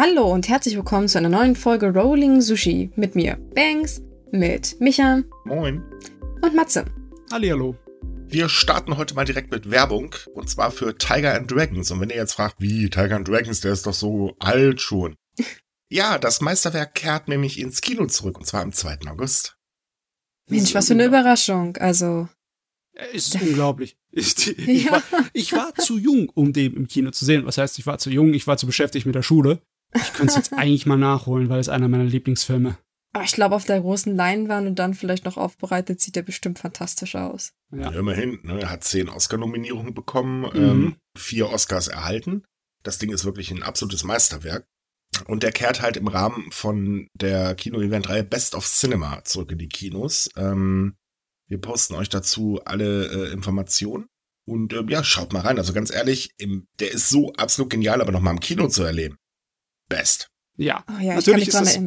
Hallo und herzlich willkommen zu einer neuen Folge Rolling Sushi mit mir, Banks, mit Micha Moin. und Matze. Hallihallo. Wir starten heute mal direkt mit Werbung und zwar für Tiger and Dragons. Und wenn ihr jetzt fragt, wie Tiger and Dragons, der ist doch so alt schon. ja, das Meisterwerk kehrt nämlich ins Kino zurück und zwar am 2. August. Mensch, was für eine Überraschung. Also, Es ist unglaublich. Ich, ich, Ja. war, ich war zu jung, um den im Kino zu sehen. Was heißt, ich war zu jung? Ich war zu beschäftigt mit der Schule. Ich könnte es jetzt eigentlich mal nachholen, weil es einer meiner Lieblingsfilme. aber ich glaube, auf der großen Leinwand und dann vielleicht noch aufbereitet, sieht der bestimmt fantastisch aus. Ja. Immerhin, ne, er hat zehn Oscar-Nominierungen bekommen, Mhm. ähm, vier Oscars erhalten. Das Ding ist wirklich ein absolutes Meisterwerk. Und der kehrt halt im Rahmen von der Kino-Event-Reihe Best of Cinema zurück in die Kinos. Ähm, wir posten euch dazu alle äh, Informationen. Und ähm, ja, schaut mal rein. Also ganz ehrlich, im, der ist so absolut genial, aber nochmal im Kino zu erleben. Best. ja. Oh ja, Natürlich ist das-.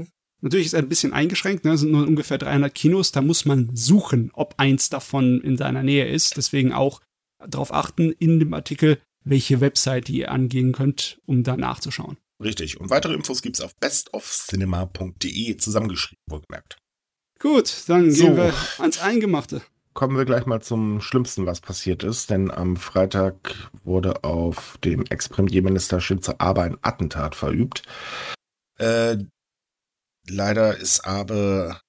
Natürlich ist er ein bisschen eingeschränkt, ne? Es sind nur ungefähr 300 Kinos. Da muss man suchen, ob eins davon in seiner Nähe ist. Deswegen auch darauf achten in dem Artikel, welche Website ihr angehen könnt, um da nachzuschauen. Richtig. Und weitere Infos gibt's auf bestofcinema.de zusammengeschrieben, wohlgemerkt. Gut, dann So. gehen wir ans Eingemachte. Kommen wir gleich mal zum Schlimmsten, was passiert ist, denn am Freitag wurde auf dem Ex-Premierminister Shinzo Abe ein Attentat verübt. Äh, leider ist Abe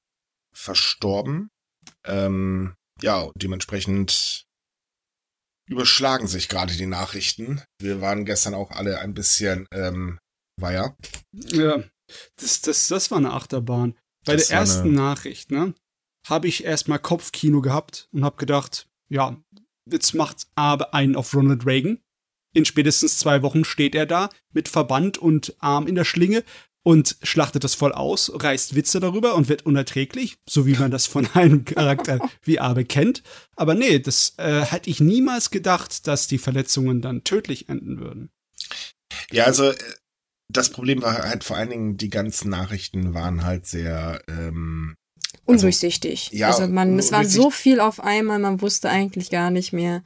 verstorben. Ähm, ja, dementsprechend überschlagen sich gerade die Nachrichten. Wir waren gestern auch alle ein bisschen ähm, weier. Ja, das, das, das war eine Achterbahn. Bei Das der ersten eine- Nachricht, ne, habe ich erstmal Kopfkino gehabt und habe gedacht, ja, jetzt macht Abe einen auf Ronald Reagan. In spätestens zwei Wochen steht er da mit Verband und Arm in der Schlinge und schlachtet das voll aus, reißt Witze darüber und wird unerträglich, so wie man das von einem Charakter wie Abe kennt. Aber nee, das äh, hätte ich niemals gedacht, dass die Verletzungen dann tödlich enden würden. Ja, also äh, das Problem war halt vor allen Dingen, die ganzen Nachrichten waren halt sehr ähm, Undurchsichtig. ja, also man, es war so viel auf einmal, man wusste eigentlich gar nicht mehr,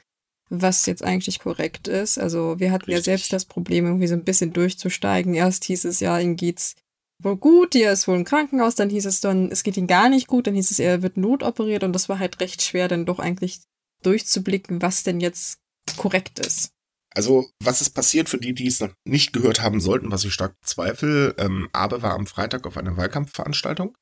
was jetzt eigentlich korrekt ist. Also wir hatten ja Richtig. selbst das Problem, irgendwie so ein bisschen durchzusteigen. Erst hieß es ja, ihm geht's wohl gut, er ist wohl im Krankenhaus, dann hieß es dann, es geht ihm gar nicht gut, dann hieß es, er wird notoperiert und das war halt recht schwer, dann doch eigentlich durchzublicken, was denn jetzt korrekt ist. Also, was ist passiert für die, die es noch nicht gehört haben sollten, was ich stark bezweifle? Ähm, Abe war am Freitag auf einer Wahlkampfveranstaltung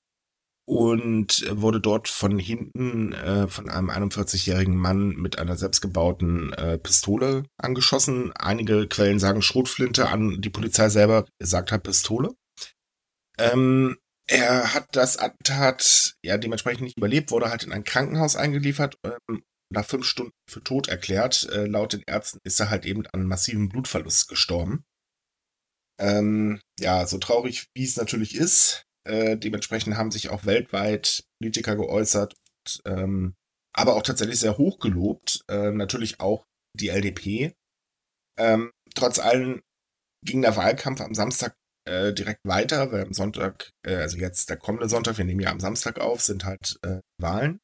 und wurde dort von hinten äh, von einem 41-jährigen Mann mit einer selbstgebauten äh, Pistole angeschossen. Einige Quellen sagen Schrotflinte an, die Polizei selber sagt halt Pistole. Ähm, er hat das Attentat ja dementsprechend nicht überlebt, wurde halt in ein Krankenhaus eingeliefert ähm, nach fünf Stunden für tot erklärt. Äh, laut den Ärzten ist er halt eben an massivem Blutverlust gestorben. Ähm, ja, so traurig wie es natürlich ist, äh, dementsprechend haben sich auch weltweit Politiker geäußert, ähm, aber auch tatsächlich sehr hoch gelobt, äh, natürlich auch die LDP. Ähm, trotz allem ging der Wahlkampf am Samstag äh, direkt weiter, weil am Sonntag, äh, also jetzt der kommende Sonntag, wir nehmen ja am Samstag auf, sind halt äh, Wahlen.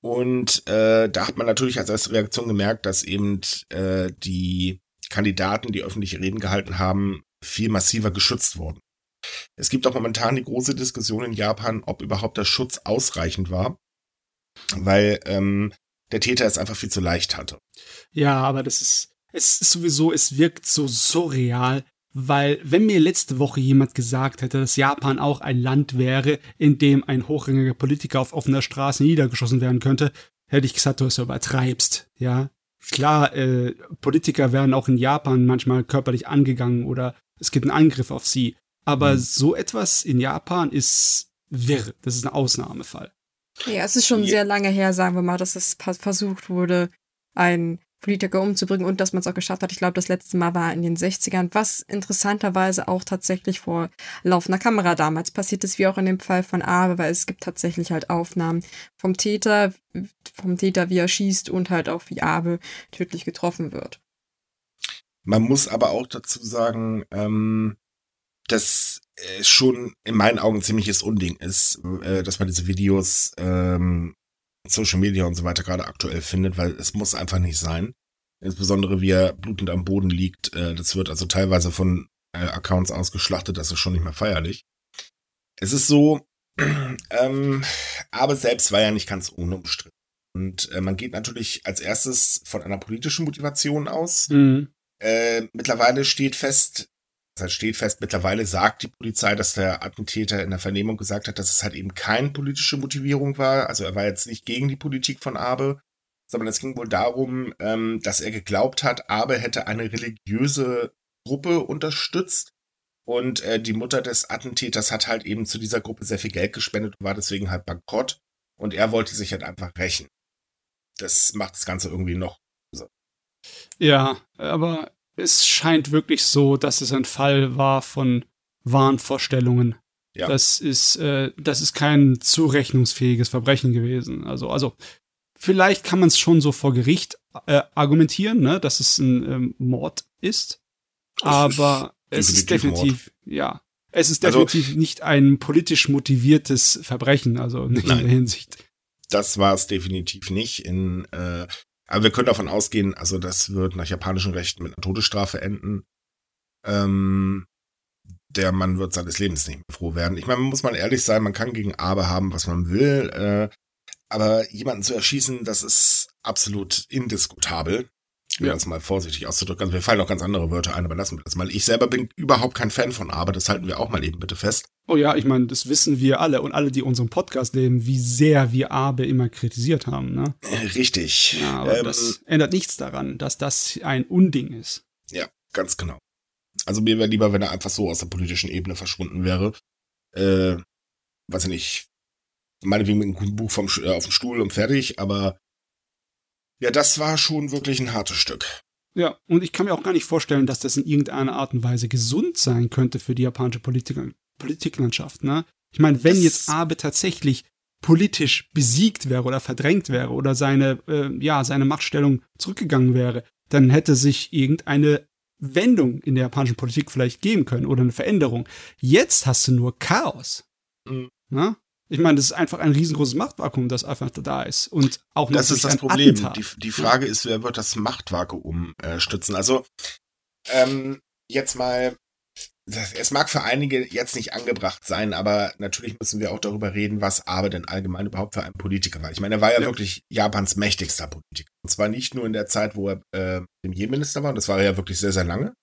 Und äh, da hat man natürlich als erste Reaktion gemerkt, dass eben äh, die Kandidaten, die öffentliche Reden gehalten haben, viel massiver geschützt wurden. Es gibt auch momentan die große Diskussion in Japan, ob überhaupt der Schutz ausreichend war, weil ähm, der Täter es einfach viel zu leicht hatte. Ja, aber das ist, es ist sowieso, es wirkt so surreal, weil wenn mir letzte Woche jemand gesagt hätte, dass Japan auch ein Land wäre, in dem ein hochrangiger Politiker auf offener Straße niedergeschossen werden könnte, hätte ich gesagt, du es übertreibst, ja. Klar, äh, Politiker werden auch in Japan manchmal körperlich angegangen oder es gibt einen Angriff auf sie. Aber Mhm. so etwas in Japan ist wirr. Das ist ein Ausnahmefall. Ja, es ist schon Ja. sehr lange her, sagen wir mal, dass es versucht wurde, einen Politiker umzubringen und dass man es auch geschafft hat. Ich glaube, das letzte Mal war in den 60ern, was interessanterweise auch tatsächlich vor laufender Kamera damals passiert ist, wie auch in dem Fall von Abe, weil es gibt tatsächlich halt Aufnahmen vom Täter, vom Täter, wie er schießt und halt auch wie Abe tödlich getroffen wird. Man muss aber auch dazu sagen, ähm, dass es schon in meinen Augen ziemliches Unding ist, äh, dass man diese Videos ähm, Social Media und so weiter gerade aktuell findet, weil es muss einfach nicht sein. Insbesondere wie er blutend am Boden liegt. Äh, das wird also teilweise von äh, Accounts ausgeschlachtet, das ist schon nicht mehr feierlich. Es ist so, ähm, aber selbst war ja nicht ganz unumstritten. Und äh, man geht natürlich als erstes von einer politischen Motivation aus. Mhm. Äh, mittlerweile steht fest, das steht fest, mittlerweile sagt die Polizei, dass der Attentäter in der Vernehmung gesagt hat, dass es halt eben keine politische Motivierung war. Also er war jetzt nicht gegen die Politik von Abe, sondern es ging wohl darum, ähm, dass er geglaubt hat, Abe hätte eine religiöse Gruppe unterstützt. Und äh, die Mutter des Attentäters hat halt eben zu dieser Gruppe sehr viel Geld gespendet und war deswegen halt bankrott. Und er wollte sich halt einfach rächen. Das macht das Ganze irgendwie noch. Ja, aber es scheint wirklich so, dass es ein Fall war von Wahnvorstellungen. Ja. Das ist, äh, das ist kein zurechnungsfähiges Verbrechen gewesen. Also, also vielleicht kann man es schon so vor Gericht äh, argumentieren, ne, dass es ein ähm, Mord ist. aber ist es ist definitiv, Mord. ja, es ist also definitiv also, nicht ein politisch motiviertes Verbrechen, also nicht nein, in der Hinsicht. Das war es definitiv nicht. In, äh, aber wir können davon ausgehen, also das wird nach japanischem Recht mit einer Todesstrafe enden. Ähm, der Mann wird seines Lebens nicht mehr froh werden. Ich meine, man muss mal ehrlich sein, man kann gegen Abe haben, was man will. Äh, aber jemanden zu erschießen, das ist absolut indiskutabel. Um ja. das mal vorsichtig auszudrücken. Also mir fallen auch ganz andere Wörter ein, aber lassen wir das mal. Ich selber bin überhaupt kein Fan von aber das halten wir auch mal eben bitte fest. Oh ja, ich meine, das wissen wir alle und alle, die unseren Podcast leben, wie sehr wir Abe immer kritisiert haben, ne? Äh, richtig. Ja, aber ähm, das ändert nichts daran, dass das ein Unding ist. Ja, ganz genau. Also mir wäre lieber, wenn er einfach so aus der politischen Ebene verschwunden wäre. Äh, weiß ich nicht, meinetwegen mit einem Buch vom, äh, auf dem Stuhl und fertig, aber ja, das war schon wirklich ein hartes Stück. Ja, und ich kann mir auch gar nicht vorstellen, dass das in irgendeiner Art und Weise gesund sein könnte für die japanische Politik Politiklandschaft. Ne? Ich meine, wenn das jetzt Abe tatsächlich politisch besiegt wäre oder verdrängt wäre oder seine, äh, ja, seine Machtstellung zurückgegangen wäre, dann hätte sich irgendeine Wendung in der japanischen Politik vielleicht geben können oder eine Veränderung. Jetzt hast du nur Chaos. Mhm. Ne? Ich meine, das ist einfach ein riesengroßes Machtvakuum, das einfach da ist. Und auch Das ist das Problem. Die, die, Frage ist, wer wird das Machtvakuum äh, stützen? Also, ähm, jetzt mal, es mag für einige jetzt nicht angebracht sein, aber natürlich müssen wir auch darüber reden, was Abe denn allgemein überhaupt für ein Politiker war. Ich meine, er war ja, ja. wirklich Japans mächtigster Politiker. Und zwar nicht nur in der Zeit, wo er äh, Premierminister war, und das war ja wirklich sehr, sehr lange,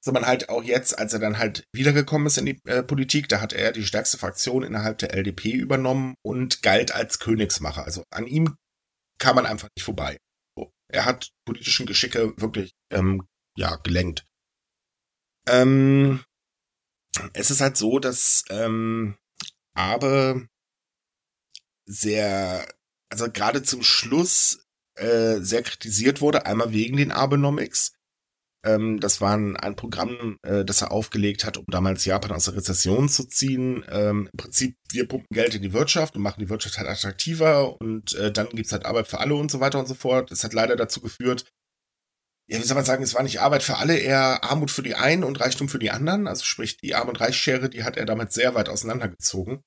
sondern halt auch jetzt, als er dann halt wiedergekommen ist in die äh, Politik, da hat er die stärkste Fraktion innerhalb der LDP übernommen und galt als Königsmacher. Also an ihm kam man einfach nicht vorbei. So. Er hat politischen Geschicke wirklich ähm, ja gelenkt. Ähm, es ist halt so, dass ähm, Abe sehr, also gerade zum Schluss äh, sehr kritisiert wurde, einmal wegen den Abenomics ähm, das war ein, Programm, äh, das er aufgelegt hat, um damals Japan aus der Rezession zu ziehen. Ähm, Im Prinzip, wir pumpen Geld in die Wirtschaft und machen die Wirtschaft halt attraktiver und äh, dann gibt's halt Arbeit für alle und so weiter und so fort. Das hat leider dazu geführt, ja, wie soll man sagen, es war nicht Arbeit für alle, eher Armut für die einen und Reichtum für die anderen. Also sprich, die Arm- und Reichsschere, die hat er damit sehr weit auseinandergezogen.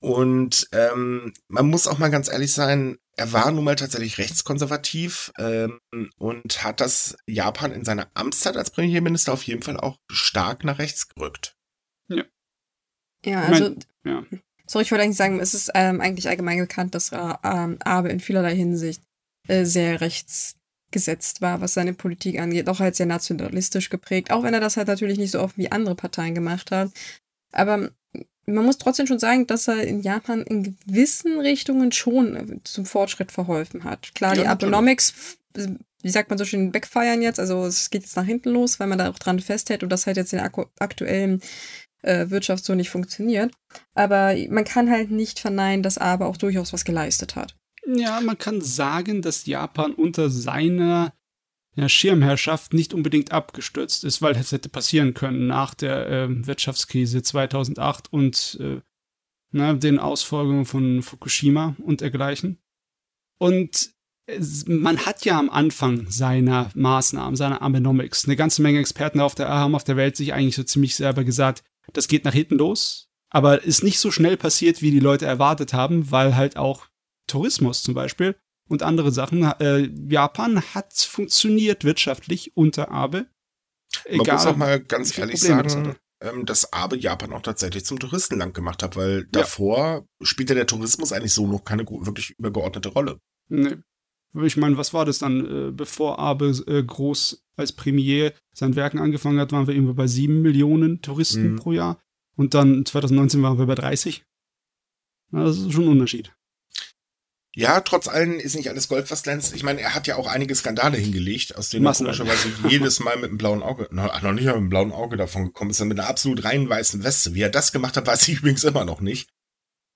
Und ähm, man muss auch mal ganz ehrlich sein, er war nun mal tatsächlich rechtskonservativ ähm, und hat das Japan in seiner Amtszeit als Premierminister auf jeden Fall auch stark nach rechts gerückt. Ja. Ja, also. ja. Sorry, ich wollte eigentlich sagen, es ist ähm, eigentlich allgemein bekannt, dass äh, ähm, Abe in vielerlei Hinsicht äh, sehr rechtsgesetzt war, was seine Politik angeht, auch halt sehr nationalistisch geprägt, auch wenn er das halt natürlich nicht so oft wie andere Parteien gemacht hat. Aber man muss trotzdem schon sagen, dass er in Japan in gewissen Richtungen schon äh, zum Fortschritt verholfen hat. Klar, ja, die Abenomics, wie sagt man so schön, backfeiern jetzt, also es geht jetzt nach hinten los, weil man da auch dran festhält und das halt jetzt in der aktuellen äh, Wirtschaft so nicht funktioniert. Aber man kann halt nicht verneinen, dass Abe auch durchaus was geleistet hat. Ja, man kann sagen, dass Japan unter seiner ja, Schirmherrschaft nicht unbedingt abgestürzt ist, weil das hätte passieren können nach der äh, Wirtschaftskrise 2008 und äh, na, den Ausfolgungen von Fukushima und dergleichen. Und man hat ja am Anfang seiner Maßnahmen, seiner Abenomics, eine ganze Menge Experten auf der, haben auf der Welt sich eigentlich so ziemlich selber gesagt, das geht nach hinten los, aber ist nicht so schnell passiert, wie die Leute erwartet haben, weil halt auch Tourismus zum Beispiel und andere Sachen. Äh, Japan hat funktioniert wirtschaftlich unter Abe. Man muss auch mal ganz ehrlich sagen, ähm, dass Abe Japan auch tatsächlich zum Touristenland gemacht hat, weil davor ja. spielte der Tourismus eigentlich so noch keine wirklich übergeordnete Rolle. Nee. Ich meine, was war das dann? Äh, bevor Abe äh, groß als Premier sein Werken angefangen hat, waren wir irgendwo bei sieben Millionen Touristen mhm. pro Jahr. Und dann 2019 waren wir bei 30. Das ist schon ein Unterschied. Ja, trotz allem ist nicht alles Gold, was glänzt. Ich meine, er hat ja auch einige Skandale hingelegt, aus denen er komischerweise jedes Mal mit einem blauen Auge, noch, noch nicht mal mit einem blauen Auge davon gekommen ist, sondern mit einer absolut rein weißen Weste. Wie er das gemacht hat, weiß ich übrigens immer noch nicht.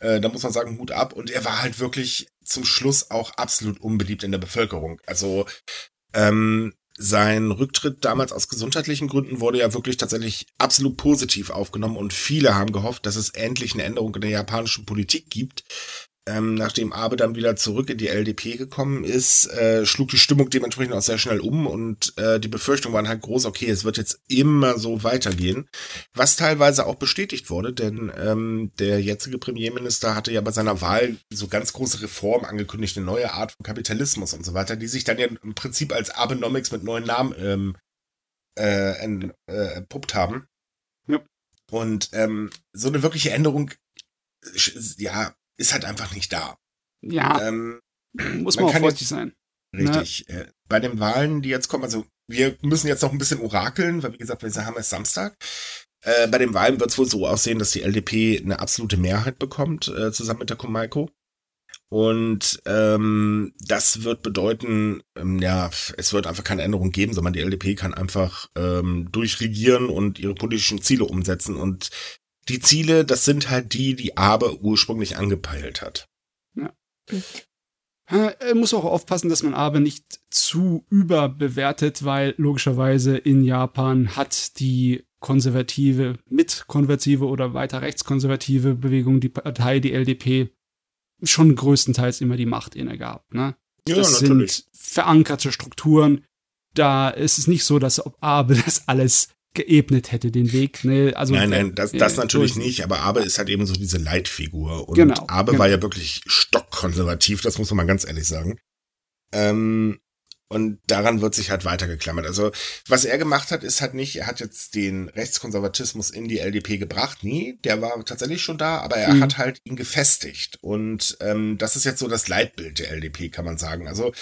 Äh, da muss man sagen, Hut ab. Und er war halt wirklich zum Schluss auch absolut unbeliebt in der Bevölkerung. Also ähm, sein Rücktritt damals aus gesundheitlichen Gründen wurde ja wirklich tatsächlich absolut positiv aufgenommen und viele haben gehofft, dass es endlich eine Änderung in der japanischen Politik gibt, ähm, nachdem Abe dann wieder zurück in die LDP gekommen ist, äh, schlug die Stimmung dementsprechend auch sehr schnell um und äh, die Befürchtungen waren halt groß, okay, es wird jetzt immer so weitergehen, was teilweise auch bestätigt wurde, denn ähm, der jetzige Premierminister hatte ja bei seiner Wahl so ganz große Reformen angekündigt, eine neue Art von Kapitalismus und so weiter, die sich dann ja im Prinzip als Abenomics mit neuen Namen ähm, äh, äh, entpuppt haben. Ja. Und ähm, so eine wirkliche Änderung ja, ist halt einfach nicht da. Ja. Ähm, muss man, man auch vorsichtig sein. Ne? Richtig. Ne? bei den Wahlen, die jetzt kommen, also wir müssen jetzt noch ein bisschen orakeln, weil wie gesagt, wir haben es Samstag. Äh, bei den Wahlen wird es wohl so aussehen, dass die LDP eine absolute Mehrheit bekommt, äh, zusammen mit der Komaiko. Und ähm, das wird bedeuten, ähm, ja, es wird einfach keine Änderung geben, sondern die LDP kann einfach ähm, durchregieren und ihre politischen Ziele umsetzen. Und die Ziele, das sind halt die, die Abe ursprünglich angepeilt hat. Ja. Er muss auch aufpassen, dass man Abe nicht zu überbewertet, weil logischerweise in Japan hat die konservative, mitkonvertive oder weiter rechtskonservative Bewegung, die Partei, die LDP, schon größtenteils immer die Macht inne gehabt. Ne? Ja, das natürlich. sind verankerte Strukturen. Da ist es nicht so, dass ob Abe das alles geebnet hätte, den Weg. Ne? Also, nein, nein, das, das äh, natürlich nicht, aber Abe ist halt eben so diese Leitfigur. Und genau, Abe genau. war ja wirklich stockkonservativ, das muss man mal ganz ehrlich sagen. Ähm, und daran wird sich halt weitergeklammert. Also, was er gemacht hat, ist halt nicht, er hat jetzt den Rechtskonservatismus in die LDP gebracht. Nie, der war tatsächlich schon da, aber er mhm. hat halt ihn gefestigt. Und ähm, das ist jetzt so das Leitbild der LDP, kann man sagen. Also,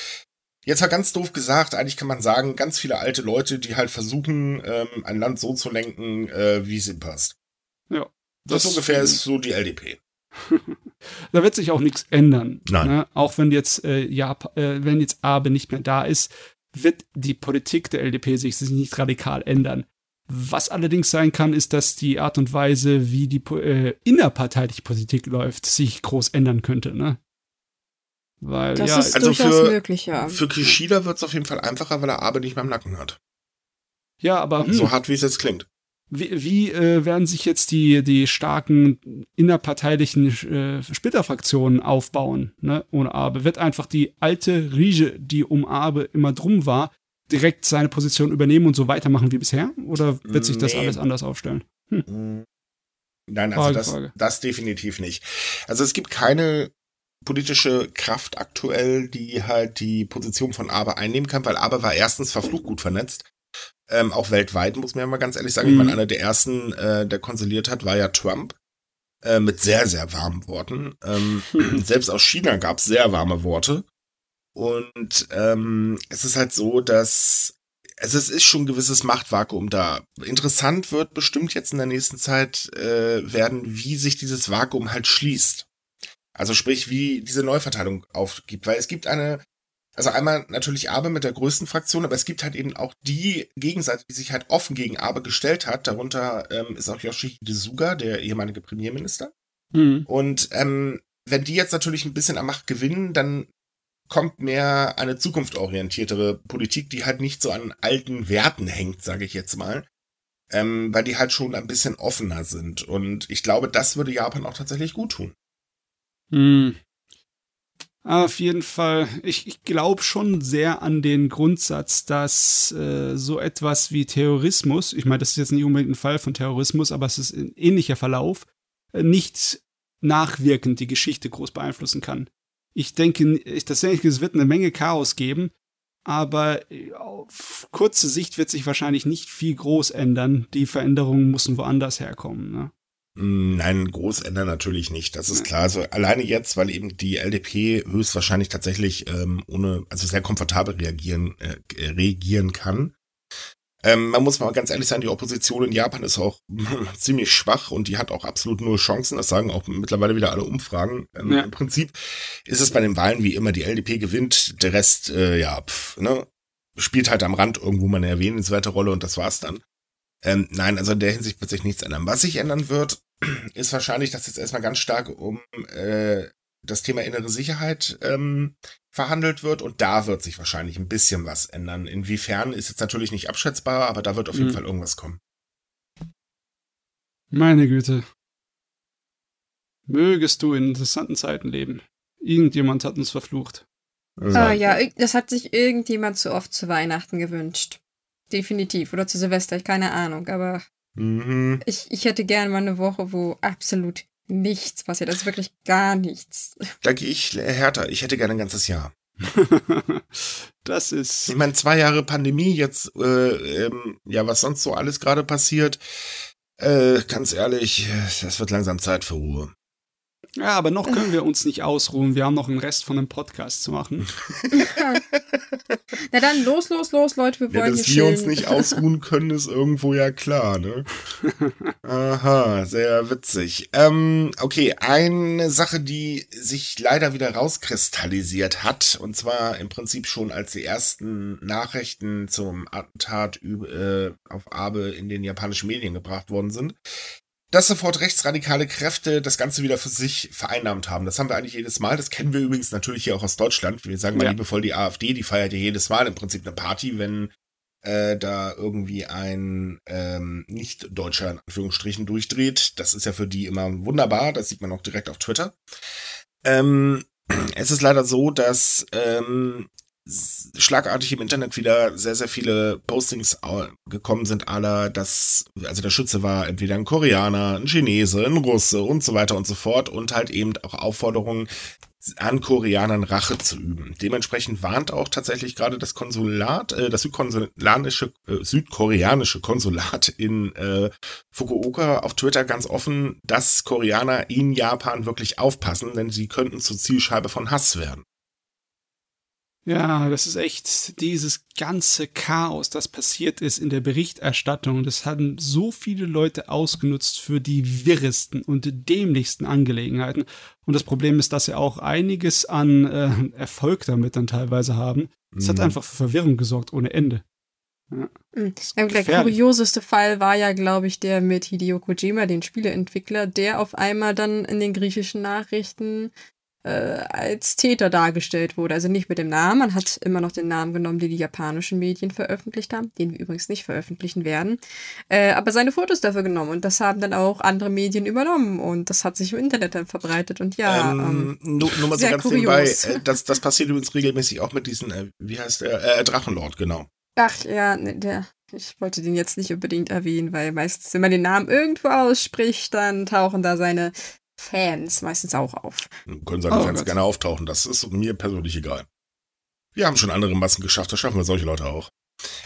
Jetzt halt ganz doof gesagt, eigentlich kann man sagen, ganz viele alte Leute, die halt versuchen, ähm, ein Land so zu lenken, äh, wie es ihnen passt. Ja. Das, das ungefähr ist so die LDP. da wird sich auch nichts ändern. Nein. Ne? Auch wenn jetzt, äh, ja, äh, wenn jetzt Abe nicht mehr da ist, wird die Politik der LDP sich nicht radikal ändern. Was allerdings sein kann, ist, dass die Art und Weise, wie die äh, innerparteiliche Politik läuft, sich groß ändern könnte. Ne? Weil, das ja, ist also durchaus für, möglich, ja. Für Kishida wird es auf jeden Fall einfacher, weil er Abe nicht mehr im Nacken hat. Ja, aber. Hm, so hart, wie es jetzt klingt. Wie, wie äh, werden sich jetzt die, die starken innerparteilichen äh, Splitterfraktionen aufbauen, ne, ohne Abe? Wird einfach die alte Riege, die um Abe immer drum war, direkt seine Position übernehmen und so weitermachen wie bisher? Oder wird sich das alles anders aufstellen? Hm. hm. Nein, also Frage, das, Frage. das definitiv nicht. Also es gibt keine politische Kraft aktuell, die halt die Position von Aber einnehmen kann, weil Aber war erstens verflucht gut vernetzt. Ähm, auch weltweit, muss man ja mal ganz ehrlich sagen. Mhm. Ich meine, einer der ersten, äh, der konsoliert hat, war ja Trump. Äh, mit sehr, sehr warmen Worten. Ähm, selbst aus China gab es sehr warme Worte. Und ähm, es ist halt so, dass also es ist schon ein gewisses Machtvakuum da. Interessant wird bestimmt jetzt in der nächsten Zeit äh, werden, wie sich dieses Vakuum halt schließt. Also sprich, wie diese Neuverteilung aufgibt, weil es gibt eine, also einmal natürlich Abe mit der größten Fraktion, aber es gibt halt eben auch die Gegenseite, die sich halt offen gegen Abe gestellt hat. Darunter ähm, ist auch Yoshihide Suga, der ehemalige Premierminister. Mhm. Und ähm, wenn die jetzt natürlich ein bisschen an Macht gewinnen, dann kommt mehr eine zukunftsorientiertere Politik, die halt nicht so an alten Werten hängt, sage ich jetzt mal. Ähm, weil die halt schon ein bisschen offener sind. Und ich glaube, das würde Japan auch tatsächlich gut tun. Hm. Auf jeden Fall, ich, ich glaube schon sehr an den Grundsatz, dass äh, so etwas wie Terrorismus, ich meine, das ist jetzt nicht unbedingt ein Fall von Terrorismus, aber es ist ein ähnlicher Verlauf, äh, nicht nachwirkend die Geschichte groß beeinflussen kann. Ich denke, ich, das denke, es wird eine Menge Chaos geben, aber auf kurze Sicht wird sich wahrscheinlich nicht viel groß ändern. Die Veränderungen müssen woanders herkommen. Ne? Nein, groß ändern natürlich nicht. Das ist klar. Also alleine jetzt, weil eben die LDP höchstwahrscheinlich tatsächlich ähm, ohne, also sehr komfortabel reagieren, äh, reagieren kann. Ähm, man muss mal ganz ehrlich sein, die Opposition in Japan ist auch ziemlich schwach und die hat auch absolut null Chancen. Das sagen auch mittlerweile wieder alle Umfragen. Ähm, ja. Im Prinzip ist es bei den Wahlen wie immer, die LDP gewinnt, der Rest, äh, ja, pf, ne, spielt halt am Rand irgendwo mal eine erwähnenswerte Rolle und das war's dann. Ähm, nein, also in der Hinsicht wird sich nichts ändern. Was sich ändern wird, ist wahrscheinlich, dass jetzt erstmal ganz stark um äh, das Thema innere Sicherheit ähm, verhandelt wird und da wird sich wahrscheinlich ein bisschen was ändern. Inwiefern ist jetzt natürlich nicht abschätzbar, aber da wird auf jeden mhm. Fall irgendwas kommen. Meine Güte. Mögest du in interessanten Zeiten leben. Irgendjemand hat uns verflucht. Ah, ja, das hat sich irgendjemand zu oft zu Weihnachten gewünscht. Definitiv. Oder zu Silvester, keine Ahnung. Aber mhm. ich, ich hätte gerne mal eine Woche, wo absolut nichts passiert. Also wirklich gar nichts. Da gehe ich härter. Ich hätte gerne ein ganzes Jahr. das ist. Ich meine, zwei Jahre Pandemie, jetzt, äh, ähm, ja, was sonst so alles gerade passiert. Äh, ganz ehrlich, es wird langsam Zeit für Ruhe. Ja, aber noch können wir uns nicht ausruhen. Wir haben noch einen Rest von einem Podcast zu machen. Na dann, los, los, los, Leute, wir wollen ja, dass wir uns nicht ausruhen können, ist irgendwo ja klar, ne? Aha, sehr witzig. Ähm, okay, eine Sache, die sich leider wieder rauskristallisiert hat, und zwar im Prinzip schon als die ersten Nachrichten zum Attentat äh, auf Abe in den japanischen Medien gebracht worden sind, dass sofort rechtsradikale Kräfte das Ganze wieder für sich vereinnahmt haben. Das haben wir eigentlich jedes Mal. Das kennen wir übrigens natürlich hier auch aus Deutschland. Wir sagen mal ja. liebevoll die AfD, die feiert ja jedes Mal im Prinzip eine Party, wenn äh, da irgendwie ein ähm, Nicht-Deutscher in Anführungsstrichen durchdreht. Das ist ja für die immer wunderbar. Das sieht man auch direkt auf Twitter. Ähm, es ist leider so, dass ähm, schlagartig im Internet wieder sehr, sehr viele Postings gekommen sind, aller, dass, also der Schütze war entweder ein Koreaner, ein Chinese, ein Russe und so weiter und so fort und halt eben auch Aufforderungen an Koreanern Rache zu üben. Dementsprechend warnt auch tatsächlich gerade das Konsulat, äh, das südkonsulanische, äh, südkoreanische Konsulat in äh, Fukuoka auf Twitter ganz offen, dass Koreaner in Japan wirklich aufpassen, denn sie könnten zur Zielscheibe von Hass werden. Ja, das ist echt dieses ganze Chaos, das passiert ist in der Berichterstattung. Das haben so viele Leute ausgenutzt für die wirresten und dämlichsten Angelegenheiten. Und das Problem ist, dass sie auch einiges an äh, Erfolg damit dann teilweise haben. Es mhm. hat einfach für Verwirrung gesorgt ohne Ende. Ja. Mhm. Der kurioseste Fall war ja, glaube ich, der mit Hideo Kojima, den Spieleentwickler, der auf einmal dann in den griechischen Nachrichten als Täter dargestellt wurde. Also nicht mit dem Namen, man hat immer noch den Namen genommen, den die japanischen Medien veröffentlicht haben, den wir übrigens nicht veröffentlichen werden, äh, aber seine Fotos dafür genommen und das haben dann auch andere Medien übernommen und das hat sich im Internet dann verbreitet und ja. Ähm, ähm, nur, nur mal so ganz kurios. nebenbei, äh, das, das passiert übrigens regelmäßig auch mit diesen, äh, wie heißt der, äh, Drachenlord, genau. Ach ja, ne, der, ich wollte den jetzt nicht unbedingt erwähnen, weil meistens, wenn man den Namen irgendwo ausspricht, dann tauchen da seine Fans meistens auch auf. Können seine oh, Fans Gott. gerne auftauchen, das ist mir persönlich egal. Wir haben schon andere Massen geschafft, das schaffen wir solche Leute auch.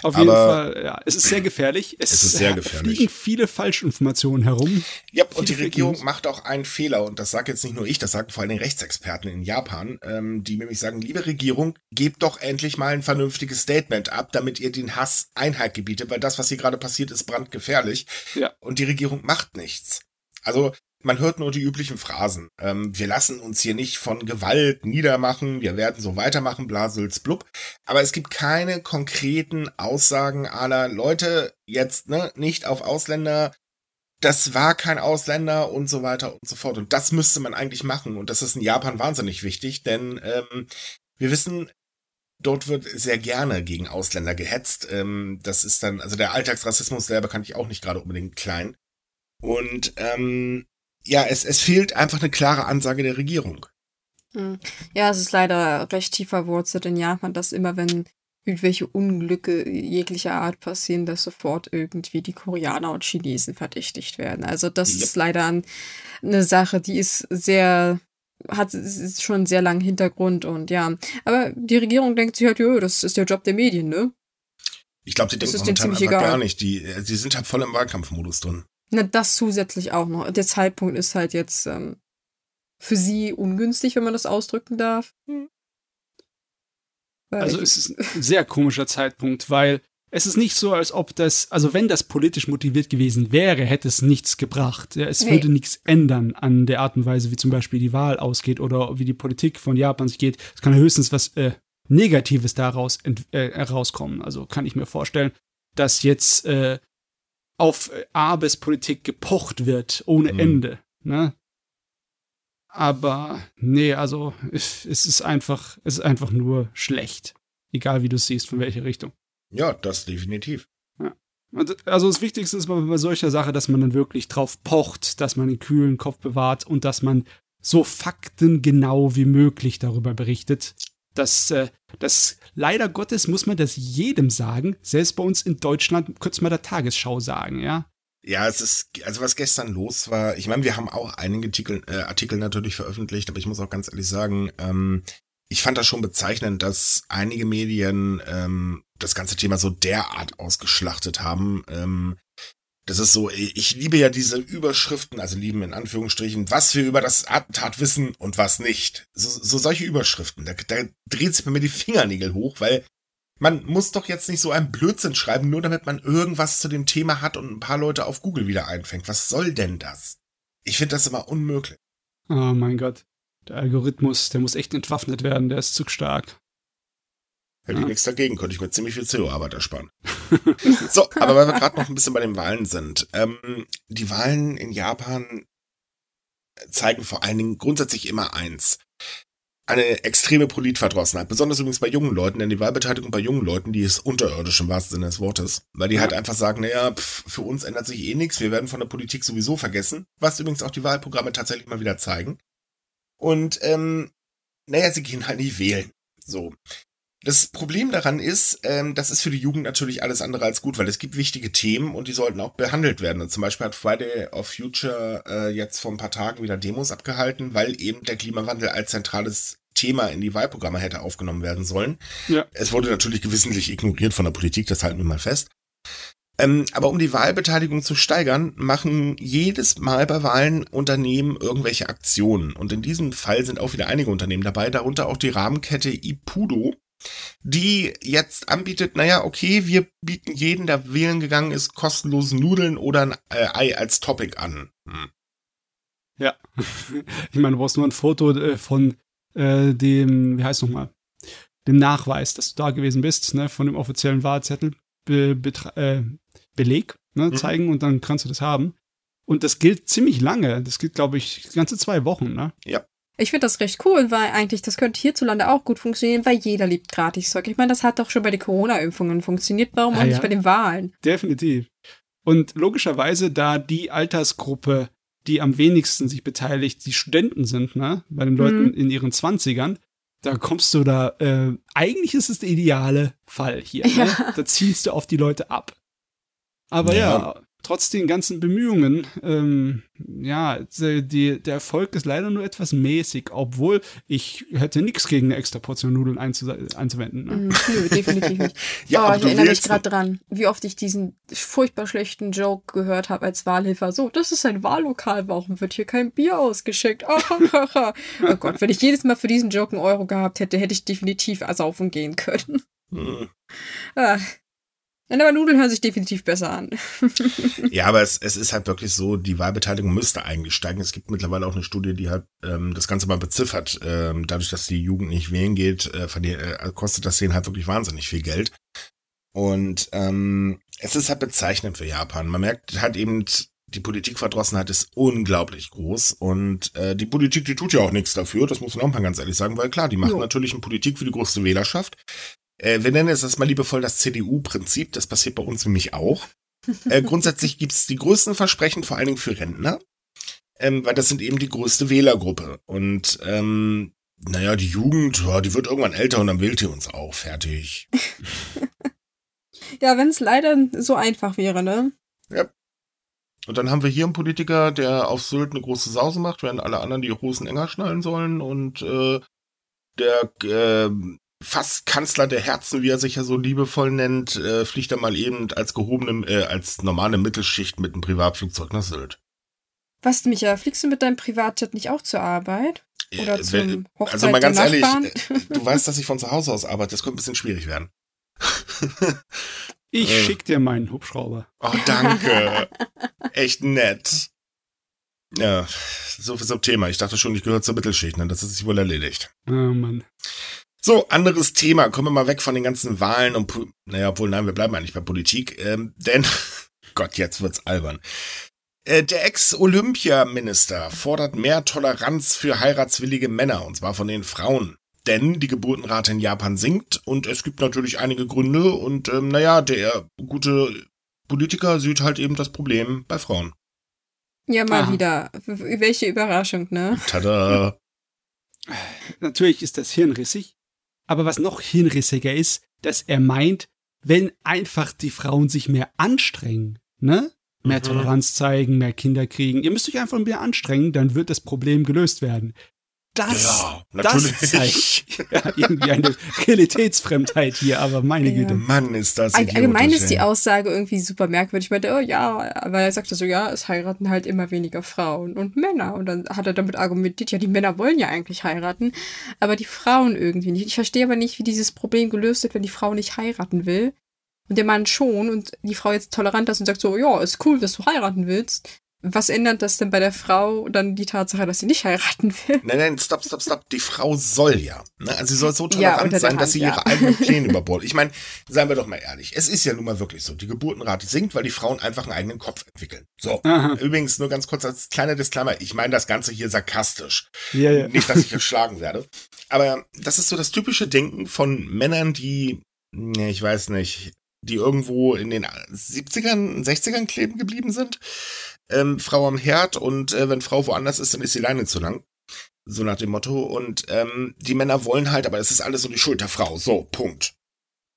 Auf jeden Fall, ja. Es ist sehr gefährlich. Es, es ist sehr gefährlich. fliegen viele Falschinformationen herum. Ja, und die Regierung macht auch einen Fehler. Und das sagt jetzt nicht nur ich, das sagen vor allem Rechtsexperten in Japan, ähm, die nämlich sagen, liebe Regierung, gebt doch endlich mal ein vernünftiges Statement ab, damit ihr den Hass Einhalt gebietet, weil das, was hier gerade passiert, ist brandgefährlich. Ja. Und die Regierung macht nichts. Also man hört nur die üblichen Phrasen. Ähm, wir lassen uns hier nicht von Gewalt niedermachen, wir werden so weitermachen, blasels blub. Aber es gibt keine konkreten Aussagen aller Leute, jetzt ne, nicht auf Ausländer, das war kein Ausländer und so weiter und so fort. Und das müsste man eigentlich machen. Und das ist in Japan wahnsinnig wichtig, denn ähm, wir wissen, dort wird sehr gerne gegen Ausländer gehetzt. Ähm, das ist dann, also der Alltagsrassismus selber kann ich auch nicht gerade unbedingt klein. Und ähm, ja, es, es fehlt einfach eine klare Ansage der Regierung. Hm. Ja, es ist leider recht tief verwurzelt in Japan, dass immer wenn irgendwelche Unglücke jeglicher Art passieren, dass sofort irgendwie die Koreaner und Chinesen verdächtigt werden. Also das ja. ist leider eine Sache, die ist sehr hat ist schon einen sehr langen Hintergrund und ja. Aber die Regierung denkt sich halt, ja, das ist der Job der Medien, ne? Ich glaube, die Das denken momentan einfach egal. gar nicht. Die, äh, die sind halt voll im Wahlkampfmodus drin. Na, das zusätzlich auch noch. Der Zeitpunkt ist halt jetzt ähm, für sie ungünstig, wenn man das ausdrücken darf. Weil Also es ist ein sehr komischer Zeitpunkt, weil es ist nicht so, als ob das, also wenn das politisch motiviert gewesen wäre, hätte es nichts gebracht. Ja, es Nee. würde nichts ändern an der Art und Weise, wie zum Beispiel die Wahl ausgeht oder wie die Politik von Japan sich geht. Es kann höchstens was äh, Negatives daraus äh, herauskommen. Also kann ich mir vorstellen, dass jetzt äh, auf äh, Abes Politik gepocht wird ohne Mhm. Ende. Ne? Aber nee, also es ist einfach, es ist einfach nur schlecht. Egal wie du es siehst, von welcher Richtung. Ja, das definitiv. Also das Wichtigste ist bei, bei solcher Sache, dass man dann wirklich drauf pocht, dass man den kühlen Kopf bewahrt und dass man so faktengenau wie möglich darüber berichtet. Das, äh, das leider Gottes muss man das jedem sagen. Selbst bei uns in Deutschland könnte man der Tagesschau sagen, ja. Ja, es ist, also was gestern los war, ich meine, wir haben auch einige Artikel, äh, Artikel natürlich veröffentlicht, aber ich muss auch ganz ehrlich sagen, ähm, ich fand das schon bezeichnend, dass einige Medien ähm, das ganze Thema so derart ausgeschlachtet haben. Ähm, das ist so, ich liebe ja diese Überschriften, also lieben in Anführungsstrichen, was wir über das Attentat wissen und was nicht. So, so solche Überschriften, da, da dreht sich bei mir die Fingernägel hoch, weil man muss doch jetzt nicht so einen Blödsinn schreiben, nur damit man irgendwas zu dem Thema hat und ein paar Leute auf Google wieder einfängt. Was soll denn das? Ich finde das immer unmöglich. Oh mein Gott. Der Algorithmus, der muss echt entwaffnet werden, der ist zu stark. Hätte ich Ja. nichts dagegen, könnte ich mir ziemlich viel CO-Arbeit ersparen. so, aber weil wir gerade noch ein bisschen bei den Wahlen sind. Ähm, die Wahlen in Japan zeigen vor allen Dingen grundsätzlich immer eins. Eine extreme Politverdrossenheit, besonders übrigens bei jungen Leuten, denn die Wahlbeteiligung bei jungen Leuten, die ist unterirdisch im wahrsten Sinne des Wortes, weil die Ja. halt einfach sagen, naja, pf, für uns ändert sich eh nichts, wir werden von der Politik sowieso vergessen, was übrigens auch die Wahlprogramme tatsächlich mal wieder zeigen. Und ähm, naja, sie gehen halt nicht wählen. So. Das Problem daran ist, ähm, das ist für die Jugend natürlich alles andere als gut, weil es gibt wichtige Themen und die sollten auch behandelt werden. Und zum Beispiel hat Friday of Future äh, jetzt vor ein paar Tagen wieder Demos abgehalten, weil eben der Klimawandel als zentrales Thema in die Wahlprogramme hätte aufgenommen werden sollen. Ja. Es wurde natürlich gewissentlich ignoriert von der Politik, das halten wir mal fest. Ähm, aber um die Wahlbeteiligung zu steigern, machen jedes Mal bei Wahlen Unternehmen irgendwelche Aktionen. Und in diesem Fall sind auch wieder einige Unternehmen dabei, darunter auch die Rahmenkette Ipudo, die jetzt anbietet, naja, okay, wir bieten jeden, der wählen gegangen ist, kostenlose Nudeln oder ein äh, Ei als Topic an. Hm. Ja. Ich meine, du brauchst nur ein Foto äh, von äh, dem, wie heißt nochmal, dem Nachweis, dass du da gewesen bist, ne, von dem offiziellen Wahlzettel, be, äh, Beleg, ne, Mhm. zeigen und dann kannst du das haben. Und das gilt ziemlich lange. Das gilt, glaube ich, ganze zwei Wochen, ne? Ich finde das recht cool, weil eigentlich das könnte hierzulande auch gut funktionieren, weil jeder liebt Gratiszeug. Ich meine, das hat doch schon bei den Corona-Impfungen funktioniert. Warum Ah, auch nicht ja. bei den Wahlen? Definitiv. Und logischerweise, da die Altersgruppe, die am wenigsten sich beteiligt, die Studenten sind, ne, bei den Leuten Mhm. in ihren Zwanzigern, da kommst du da, äh, eigentlich ist es der ideale Fall hier. Ne? Ja. Da zielst du auf die Leute ab. Aber ja, Ja. Trotz den ganzen Bemühungen, ähm, ja, die, der Erfolg ist leider nur etwas mäßig, obwohl ich hätte nichts gegen eine extra Portion Nudeln einzu einzuwenden. Ne? Nö, definitiv nicht. Ja, oh, aber ich erinnere mich gerade dran, wie oft ich diesen furchtbar schlechten Joke gehört habe als Wahlhelfer. So, das ist ein Wahllokal, warum wird hier kein Bier ausgeschickt? Ah, oh Gott, wenn ich jedes Mal für diesen Joke einen Euro gehabt hätte, hätte ich definitiv ersaufen gehen können. Hm. Ah. Nein, aber Nudeln hören sich definitiv besser an. Ja, aber es, es ist halt wirklich so, die Wahlbeteiligung müsste eigentlich steigen. Es gibt mittlerweile auch eine Studie, die halt ähm, das Ganze mal beziffert. Ähm, dadurch, dass die Jugend nicht wählen geht, äh, verli- äh, kostet das denen halt wirklich wahnsinnig viel Geld. Und ähm, es ist halt bezeichnend für Japan. Man merkt halt eben, die Politikverdrossenheit ist unglaublich groß und äh, die Politik, die tut ja auch nichts dafür, das muss man auch mal ganz ehrlich sagen, weil klar, die machen Jo. natürlich eine Politik für die größte Wählerschaft. Äh, wir nennen es das mal liebevoll das CDU-Prinzip, das passiert bei uns nämlich auch. Äh, grundsätzlich gibt es die größten Versprechen, vor allen Dingen für Rentner, ähm, weil das sind eben die größte Wählergruppe. Und ähm, naja, die Jugend, ja, die wird irgendwann älter und dann wählt die uns auch. Fertig. Ja, wenn es leider so einfach wäre, ne? Und dann haben wir hier einen Politiker, der auf Sylt eine große Sause macht, während alle anderen die Hosen enger schnallen sollen. Und äh, der äh, fast Kanzler der Herzen, wie er sich ja so liebevoll nennt, äh, fliegt er mal eben als gehobene, äh, als normale Mittelschicht mit einem Privatflugzeug nach Sylt. Was, Micha, fliegst du mit deinem Privatjet nicht auch zur Arbeit? Oder Äh, zum wenn- Hochzeit also mal ganz ehrlich, äh, du weißt, dass ich von zu Hause aus arbeite, das könnte ein bisschen schwierig werden. Ich Äh. schick dir meinen Hubschrauber. Oh, danke. Echt nett. Ja, so viel zum Thema. Ich dachte schon, ich gehöre zur Mittelschicht, ne? Das ist sich wohl erledigt. Oh Mann. So, anderes Thema. Kommen wir mal weg von den ganzen Wahlen und, naja, obwohl, nein, wir bleiben eigentlich bei Politik. Ähm, denn, Gott, jetzt wird's albern. Äh, der Ex-Olympiaminister fordert mehr Toleranz für heiratswillige Männer, und zwar von den Frauen. Denn die Geburtenrate in Japan sinkt und es gibt natürlich einige Gründe und, ähm, naja, der gute Politiker sieht halt eben das Problem bei Frauen. Ja, mal Aha. wieder. Welche Überraschung, ne? Tada. Natürlich ist das hirnrissig, aber was noch hirnrissiger ist, dass er meint, wenn einfach die Frauen sich mehr anstrengen, ne? Mehr Mhm. Toleranz zeigen, mehr Kinder kriegen. Ihr müsst euch einfach mehr anstrengen, dann wird das Problem gelöst werden. Das, Ja, das natürlich. zeigt ja, irgendwie eine Realitätsfremdheit hier, aber meine Ja. Güte. Mann, ist das All- Allgemein idiotisch, ist die. Aussage irgendwie super merkwürdig. Ich meinte, oh ja, aber er sagte so, ja, es heiraten halt immer weniger Frauen und Männer. Und dann hat er damit argumentiert, ja, die Männer wollen ja eigentlich heiraten, aber die Frauen irgendwie nicht. Ich verstehe aber nicht, wie dieses Problem gelöst wird, wenn die Frau nicht heiraten will. Und der Mann schon und die Frau jetzt tolerant ist und sagt so, ja, ist cool, dass du heiraten willst. Was ändert das denn bei der Frau dann die Tatsache, dass sie nicht heiraten will? Nein, nein, stopp, stopp, stopp. Die Frau soll ja. Ne? Also sie soll so Ja, tolerant der sein, Hand, dass sie ja. ihre eigenen Pläne über Bord. Ich meine, seien wir doch mal ehrlich. Es ist ja nun mal wirklich so. Die Geburtenrate sinkt, weil die Frauen einfach einen eigenen Kopf entwickeln. So. Aha. Übrigens nur ganz kurz als kleiner Disclaimer. Ich meine das Ganze hier sarkastisch. Ja, ja. Nicht, dass ich erschlagen werde. Aber das ist so das typische Denken von Männern, die, ich weiß nicht, die irgendwo in den 70ern, 60ern kleben geblieben sind. Ähm, Frau am Herd und äh, wenn Frau woanders ist, dann ist die Leine zu lang. So nach dem Motto. Und ähm, die Männer wollen halt, aber es ist alles so die Schuld der Frau. So, Punkt.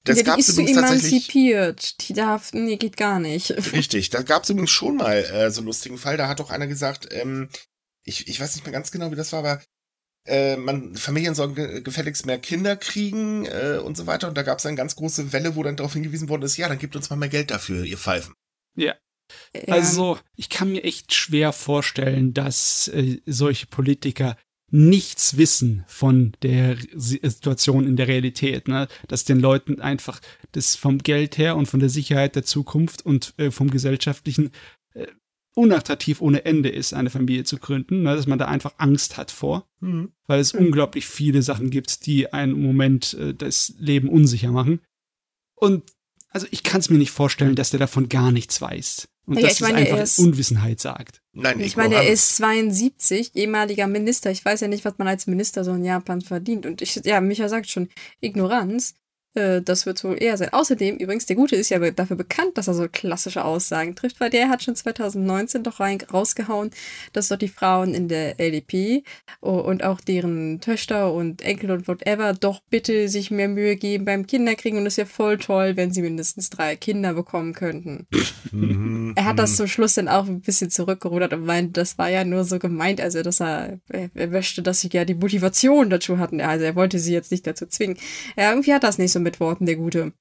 Das ja, die gab's ist so emanzipiert. Die darf, nee, geht gar nicht. Richtig, da gab es übrigens schon mal äh, so einen lustigen Fall. Da hat doch einer gesagt, ähm, ich, ich weiß nicht mehr ganz genau, wie das war, aber äh, man, Familien sollen ge gefälligst mehr Kinder kriegen äh, und so weiter. Und da gab es eine ganz große Welle, wo dann darauf hingewiesen worden ist, ja, dann gebt uns mal mehr Geld dafür, ihr Pfeifen. Ja. Also, ich kann mir echt schwer vorstellen, dass äh, solche Politiker nichts wissen von der Si- Situation in der Realität, ne? Dass den Leuten einfach das vom Geld her und von der Sicherheit der Zukunft und äh, vom gesellschaftlichen äh, unattraktiv ohne Ende ist, eine Familie zu gründen, ne? dass man da einfach Angst hat vor, weil es Mhm. unglaublich viele Sachen gibt, die einen im Moment äh, das Leben unsicher machen. Und also ich kann es mir nicht vorstellen, dass der davon gar nichts weiß. Und Ja, dass ich es einfach in ist- Unwissenheit sagt. Nein, Ich meine, er ist 72, ehemaliger Minister. Ich weiß ja nicht, was man als Minister so in Japan verdient. Und ich, ja, Micha sagt schon, Ignoranz, äh, das wird wohl eher sein. Außerdem, übrigens, der Gute ist ja dafür bekannt, dass er so klassische Aussagen trifft, weil der hat schon 2019 doch rein, rausgehauen, dass doch die Frauen in der LDP und auch deren Töchter und Enkel und whatever doch bitte sich mehr Mühe geben beim Kinderkriegen. Und es ist ja voll toll, wenn sie mindestens drei Kinder bekommen könnten. Mhm, Er hat das mhm. zum Schluss dann auch ein bisschen zurückgerudert und meint, das war ja nur so gemeint, also dass er, er, er möchte, dass sie ja die Motivation dazu hatten. Also er wollte sie jetzt nicht dazu zwingen. Ja, irgendwie hat das nicht so mit Worten, der Gute.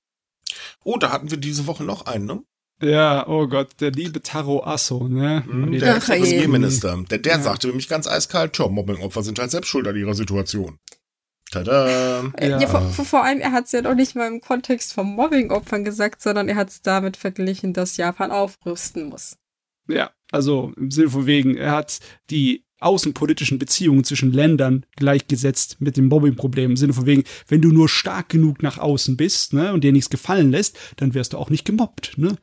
Oh, da hatten wir diese Woche noch einen, ne? Ja, oh Gott, der liebe Taro Asso, ne? Mhm, der. Ex-Premierminister. Der, der Ja. sagte nämlich ganz eiskalt, tja, Mobbing-Opfer sind halt selbst schuld an ihrer Situation. Tada. Äh, Ja. Ja, vor, vor, vor allem, er hat es ja noch nicht mal im Kontext von Mobbing-Opfern gesagt, sondern er hat es damit verglichen, dass Japan aufrüsten muss. Ja, also im Sinne von wegen, er hat die außenpolitischen Beziehungen zwischen Ländern gleichgesetzt mit dem Mobbing-Problem. Im Sinne von wegen, wenn du nur stark genug nach außen bist, ne, und dir nichts gefallen lässt, dann wirst du auch nicht gemobbt, ne?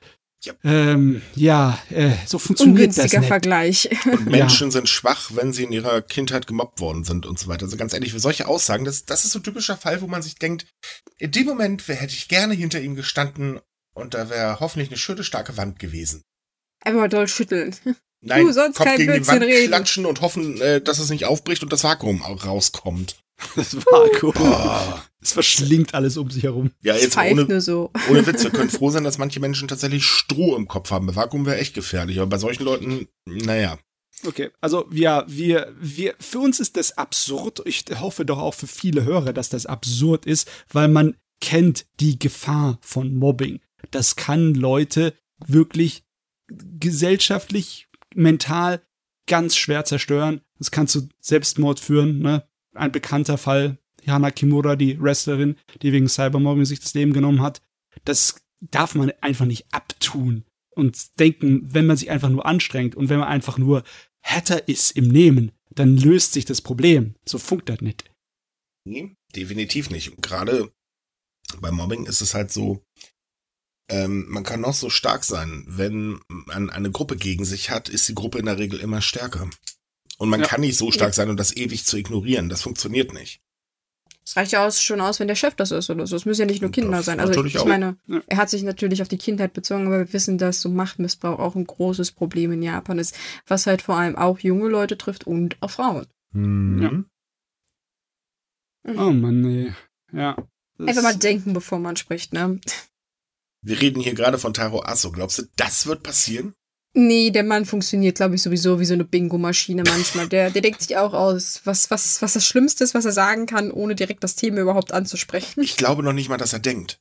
Ja. Ähm, ja, äh, so funktioniert das Ungünstiger nicht. Vergleich. Und Menschen sind schwach, wenn sie in ihrer Kindheit gemobbt worden sind und so weiter. Also ganz ehrlich, für solche Aussagen, das, das ist so ein typischer Fall, wo man sich denkt, in dem Moment wär- hätte ich gerne hinter ihm gestanden und da wäre hoffentlich eine schöne, starke Wand gewesen. Einmal doll schütteln. Nein, Du sollst Kopf kein gegen die Blödsinn Wand reden. klatschen und hoffen, äh, dass es nicht aufbricht und das Vakuum rauskommt. Das Vakuum. Boah. Es verschlingt alles um sich herum. Ja, Es jetzt ohne, nur so. ohne Witz, wir können froh sein, dass manche Menschen tatsächlich Stroh im Kopf haben. Bei Vakuum wäre echt gefährlich, aber bei solchen Leuten, naja. Okay, also wir, wir, wir, für uns ist das absurd. Ich hoffe doch auch für viele Hörer, dass das absurd ist, weil man kennt die Gefahr von Mobbing. Das kann Leute wirklich gesellschaftlich, mental ganz schwer zerstören. Das kann zu Selbstmord führen. Ne? Ein bekannter Fall, Hana Kimura, die Wrestlerin, die wegen Cybermobbing sich das Leben genommen hat. Das darf man einfach nicht abtun und denken, wenn man sich einfach nur anstrengt und wenn man einfach nur härter ist im Nehmen, dann löst sich das Problem. So funkt das nicht. Nee, definitiv nicht. Und gerade bei Mobbing ist es halt so, ähm, man kann noch so stark sein. Wenn man eine Gruppe gegen sich hat, ist die Gruppe in der Regel immer stärker. Und man Ja. kann nicht so stark sein und das ewig zu ignorieren. Das funktioniert nicht. Es reicht ja aus, schon aus, wenn der Chef das ist oder so. Es müssen ja nicht nur Kinder Das sein. Also natürlich ich auch. meine, Ja. er hat sich natürlich auf die Kindheit bezogen, aber wir wissen, dass so Machtmissbrauch auch ein großes Problem in Japan ist, was halt vor allem auch junge Leute trifft und auch Frauen. Mhm. Oh Mann, nee. Ja. Einfach mal denken, bevor man spricht, ne? Wir reden hier gerade von Taro Asso. Glaubst du, das wird passieren? Nee, der Mann funktioniert, glaube ich, sowieso wie so eine Bingo-Maschine manchmal. Der, der denkt sich auch aus, was, was, was das Schlimmste ist, was er sagen kann, ohne direkt das Thema überhaupt anzusprechen. Ich glaube noch nicht mal, dass er denkt.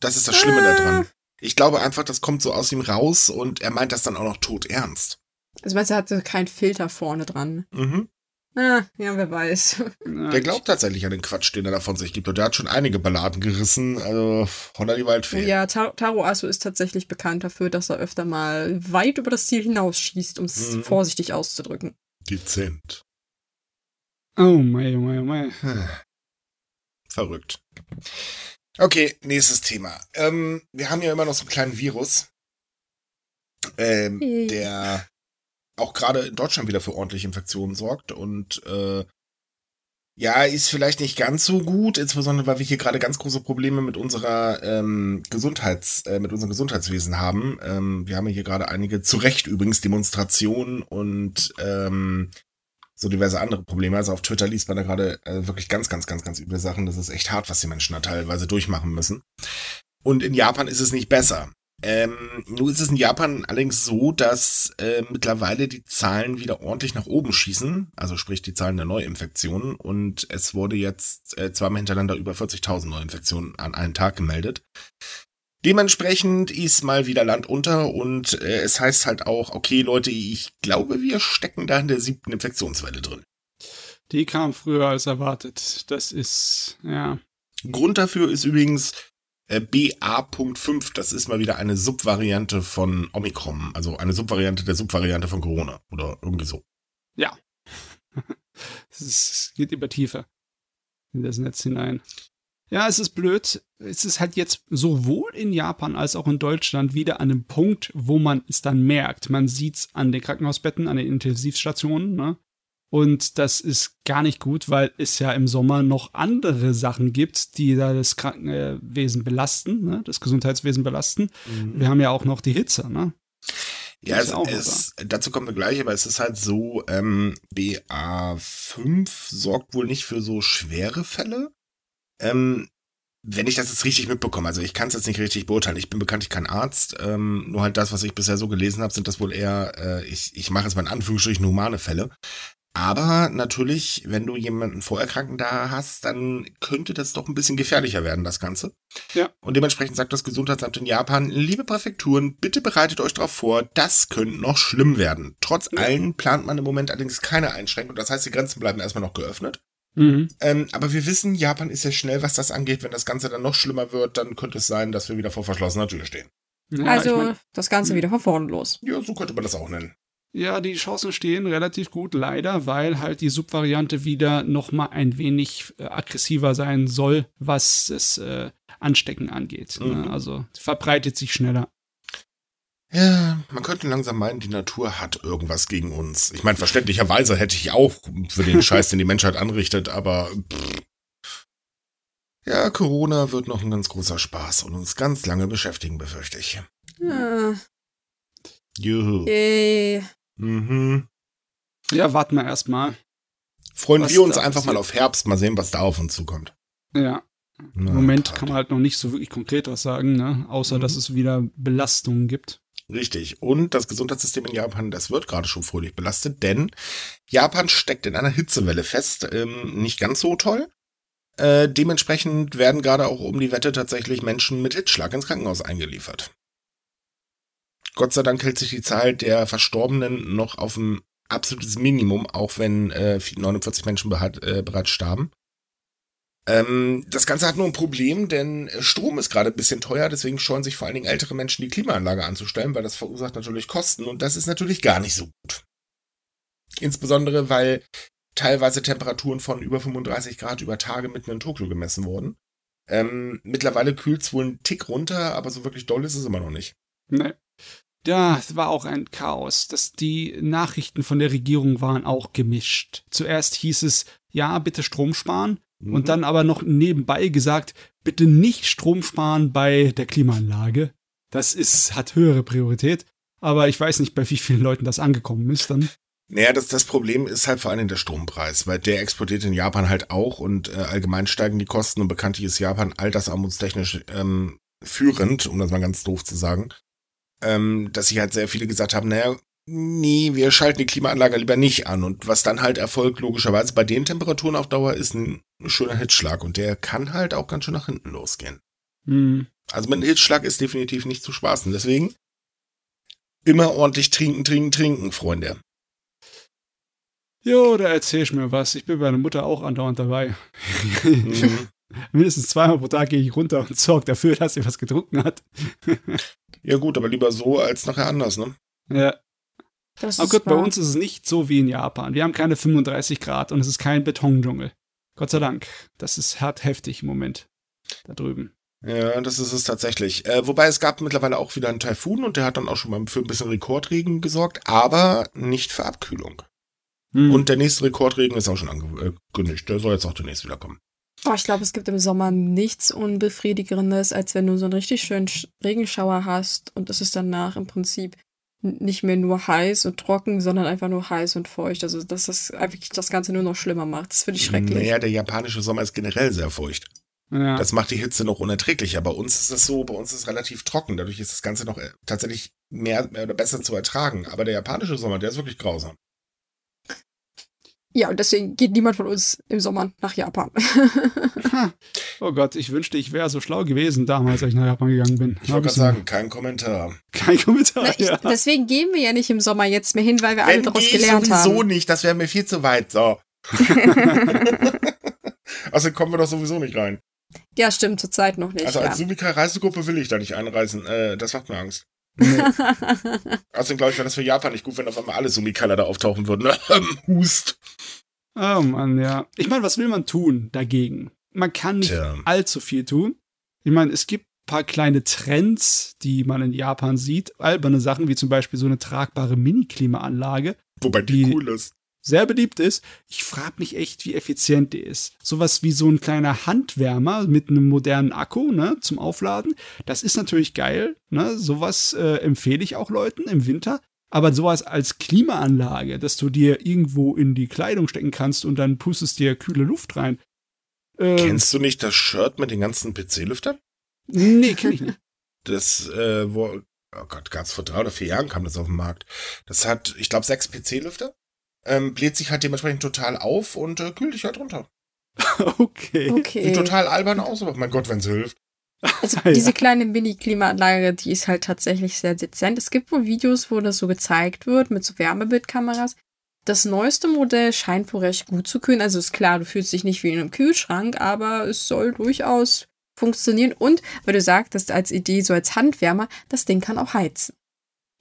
Das ist das Schlimme daran. Ich glaube einfach, das kommt so aus ihm raus und er meint das dann auch noch tot ernst. Also meinst du, er hatte keinen Filter vorne dran? Mhm. Ah, ja, wer weiß. Der glaubt tatsächlich an den Quatsch, den er da von sich gibt. Und der hat schon einige Balladen gerissen. Also, Holla die Waldfee. Ja, Ta- Taro Asu ist tatsächlich bekannt dafür, dass er öfter mal weit über das Ziel hinausschießt, um es Mhm. vorsichtig auszudrücken. Dezent. Oh mei, oh mei, oh mei. Hm. Verrückt. Okay, nächstes Thema. Ähm, wir haben ja immer noch so einen kleinen Virus, ähm, Hey. der auch gerade in Deutschland wieder für ordentliche Infektionen sorgt und äh, ja, ist vielleicht nicht ganz so gut, insbesondere weil wir hier gerade ganz große Probleme mit unserer ähm, Gesundheits, äh, mit unserem Gesundheitswesen haben. Ähm, wir haben hier gerade einige, zu Recht übrigens, Demonstrationen und ähm, so diverse andere Probleme. Also auf Twitter liest man da gerade äh, wirklich ganz, ganz, ganz, ganz üble Sachen. Das ist echt hart, was die Menschen da teilweise durchmachen müssen. Und in Japan ist es nicht besser. Ähm, nun ist es in Japan allerdings so, dass äh, mittlerweile die Zahlen wieder ordentlich nach oben schießen, also sprich die Zahlen der Neuinfektionen. Und es wurde jetzt äh, zweimal hintereinander über 40.000 Neuinfektionen an einem Tag gemeldet. Dementsprechend ist mal wieder Land unter und äh, es heißt halt auch, okay Leute, ich glaube, wir stecken da in der siebten Infektionswelle drin. Die kam früher als erwartet. Das ist, ja. Grund dafür ist übrigens äh, BA.5. Das ist mal wieder eine Subvariante von Omikron. Also eine Subvariante der Subvariante von Corona. Oder irgendwie so. Ist, es geht immer tiefer in das Netz hinein. Ja, es ist blöd. Es ist halt jetzt sowohl in Japan als auch in Deutschland wieder an einem Punkt, wo man es dann merkt. Man sieht es an den Krankenhausbetten, an den Intensivstationen, ne? Und das ist gar nicht gut, weil es ja im Sommer noch andere Sachen gibt, die da das Krankenwesen belasten, ne? das Gesundheitswesen belasten. Wir haben ja auch noch die Hitze, ne? Ja, es, es, dazu kommen wir gleich, aber es ist halt so, ähm, BA5 sorgt wohl nicht für so schwere Fälle. Ähm, wenn ich das jetzt richtig mitbekomme, also ich kann es jetzt nicht richtig beurteilen, ich bin bekanntlich kein Arzt, ähm, nur halt das, was ich bisher so gelesen habe, sind das wohl eher, äh, ich, ich mache es mal in Anführungsstrichen humane Fälle. Aber natürlich, wenn du jemanden vorerkranken da hast, dann könnte das doch ein bisschen gefährlicher werden, das Ganze. Ja. Und dementsprechend sagt das Gesundheitsamt in Japan, liebe Präfekturen, bitte bereitet euch darauf vor, das könnte noch schlimm werden. Trotz Ja. allen plant man im Moment allerdings keine Einschränkung. Das heißt, die Grenzen bleiben erstmal noch geöffnet. Mhm. Ähm, aber wir wissen, Japan ist ja schnell, was das angeht. Wenn das Ganze dann noch schlimmer wird, dann könnte es sein, dass wir wieder vor verschlossener Tür stehen. Ja, also ich mein, das Ganze wieder von vorne los. Ja, so könnte man das auch nennen. Ja, die Chancen stehen relativ gut, leider, weil halt die Subvariante wieder noch mal ein wenig äh, aggressiver sein soll, was das äh, Anstecken angeht. Mhm. Ne? Also verbreitet sich schneller. Ja, man könnte langsam meinen, die Natur hat irgendwas gegen uns. Ich meine, verständlicherweise hätte ich auch für den Scheiß, den die Menschheit anrichtet, aber pff. ja, Corona wird noch ein ganz großer Spaß und uns ganz lange beschäftigen, befürchte ich. Ah, Juhu. yay. Mhm. Ja, warten wir erstmal. Freuen wir uns einfach mal auf Herbst, mal sehen, was da auf uns zukommt. Ja. Na, Im Moment Tat. kann man halt noch nicht so wirklich konkret was sagen, ne? außer Mhm. dass es wieder Belastungen gibt. Richtig. Und das Gesundheitssystem in Japan, das wird gerade schon fröhlich belastet, denn Japan steckt in einer Hitzewelle fest. Ähm, nicht ganz so toll. Äh, dementsprechend werden gerade auch um die Wette tatsächlich Menschen mit Hitzschlag ins Krankenhaus eingeliefert. Gott sei Dank hält sich die Zahl der Verstorbenen noch auf ein absolutes Minimum, auch wenn äh, 49 Menschen äh, bereits starben. Ähm, das Ganze hat nur ein Problem, denn Strom ist gerade ein bisschen teuer, deswegen scheuen sich vor allen Dingen ältere Menschen die Klimaanlage anzustellen, weil das verursacht natürlich Kosten und das ist natürlich gar nicht so gut. Insbesondere, weil teilweise Temperaturen von über 35 Grad über Tage mitten in Tokio gemessen wurden. Ähm, mittlerweile kühlt es wohl einen Tick runter, aber so wirklich doll ist es immer noch nicht. Ne. Ja, es war auch ein Chaos. Das, die Nachrichten von der Regierung waren auch gemischt. Zuerst hieß es, ja, bitte Strom sparen. Mhm. Und dann aber noch nebenbei gesagt, bitte nicht Strom sparen bei der Klimaanlage. Das ist, hat höhere Priorität. Aber ich weiß nicht, bei wie vielen Leuten das angekommen ist dann. Naja, das, das Problem ist halt vor allen Dingen der Strompreis, weil der explodiert in Japan halt auch und äh, allgemein steigen die Kosten und bekanntlich ist Japan altersarmutstechnisch ähm, führend, um das mal ganz doof zu sagen, ähm, dass sich halt sehr viele gesagt haben, naja, nee, wir schalten die Klimaanlage lieber nicht an und was dann halt erfolgt, logischerweise bei den Temperaturen auf Dauer, ist ein schöner Hitzschlag und der kann halt auch ganz schön nach hinten losgehen. Hm. Also mit einem Hitzschlag ist definitiv nicht zu spaßen, deswegen immer ordentlich trinken, trinken, trinken, Freunde. Jo, da erzähl ich mir was. Ich bin bei meiner Mutter auch andauernd dabei. Mhm. Mindestens zweimal pro Tag gehe ich runter und sorge dafür, dass sie was getrunken hat. Ja gut, aber lieber so als nachher anders, ne? Ja. Das Aber gut, bei uns ist es nicht so wie in Japan. Wir haben keine 35 Grad und es ist kein Betondschungel. Gott sei Dank. Das ist hart heftig im Moment. Da drüben. Ja, das ist es tatsächlich. Äh, wobei es gab mittlerweile auch wieder einen Taifun und der hat dann auch schon mal für ein bisschen Rekordregen gesorgt, aber nicht für Abkühlung. Hm. Und der nächste Rekordregen ist auch schon angekündigt. Der soll jetzt auch demnächst wieder kommen. Boah, ich glaube, es gibt im Sommer nichts Unbefriedigendes, als wenn du so einen richtig schönen Sch- Regenschauer hast und es ist danach im Prinzip nicht mehr nur heiß und trocken, sondern einfach nur heiß und feucht. Also, dass das wirklich das Ganze nur noch schlimmer macht. Das finde ich schrecklich. Naja, der japanische Sommer ist generell sehr feucht. ja. Das macht die Hitze noch unerträglicher. Bei uns ist es so, bei uns ist es relativ trocken. Dadurch ist das Ganze noch äh, tatsächlich mehr, mehr oder besser zu ertragen. Aber der japanische Sommer, der ist wirklich grausam. Ja, und deswegen geht niemand von uns im Sommer nach Japan. oh Gott, ich wünschte, ich wäre so schlau gewesen damals, als ich nach Japan gegangen bin. Ich wollte gerade sagen, kein Kommentar. Kein Kommentar. Na, ich, ja. Deswegen gehen wir ja nicht im Sommer jetzt mehr hin, weil wir alle Wenn daraus ich gelernt sowieso haben. nicht, das wäre mir viel zu weit. So. also kommen wir doch sowieso nicht rein. Ja, stimmt, zurzeit noch nicht. Also ja. als Sumika-Reisegruppe will ich da nicht einreisen. Äh, das macht mir Angst. Außerdem glaube ich, wäre das für Japan nicht gut, wenn auf einmal alle Sumikaler da auftauchen würden. Hust. Oh Mann, ja. Ich meine, was will man tun dagegen? Man kann nicht Tja. allzu viel tun. Ich meine, es gibt ein paar kleine Trends, die man in Japan sieht. Alberne Sachen, wie zum Beispiel so eine tragbare Mini-Klimaanlage, Wobei die, Die- cool ist. Sehr beliebt ist. Ich frage mich echt, wie effizient die ist. Sowas wie so ein kleiner Handwärmer mit einem modernen Akku, ne, zum Aufladen. Das ist natürlich geil, ne. Sowas äh, empfehle ich auch Leuten im Winter. Aber sowas als Klimaanlage, dass du dir irgendwo in die Kleidung stecken kannst und dann pustest dir kühle Luft rein. Äh, Kennst du nicht das Shirt mit den ganzen PC-Lüftern? Nee, kenn ich nicht. Das, äh, wo, oh Gott, gab's vor drei oder vier Jahren kam das auf den Markt. Das hat, ich glaube, sechs PC-Lüfter. Ähm, bläht sich halt dementsprechend total auf und äh, kühlt dich halt runter. Okay. Sieht okay. total albern aus, aber mein Gott, wenn's hilft. Also Ja. diese kleine Mini-Klimaanlage, die ist halt tatsächlich sehr dezent. Es gibt wohl Videos, wo das so gezeigt wird mit so Wärmebildkameras. Das neueste Modell scheint wohl recht gut zu kühlen. Also ist klar, du fühlst dich nicht wie in einem Kühlschrank, aber es soll durchaus funktionieren. Und, weil du sagtest, als Idee, so als Handwärmer, das Ding kann auch heizen.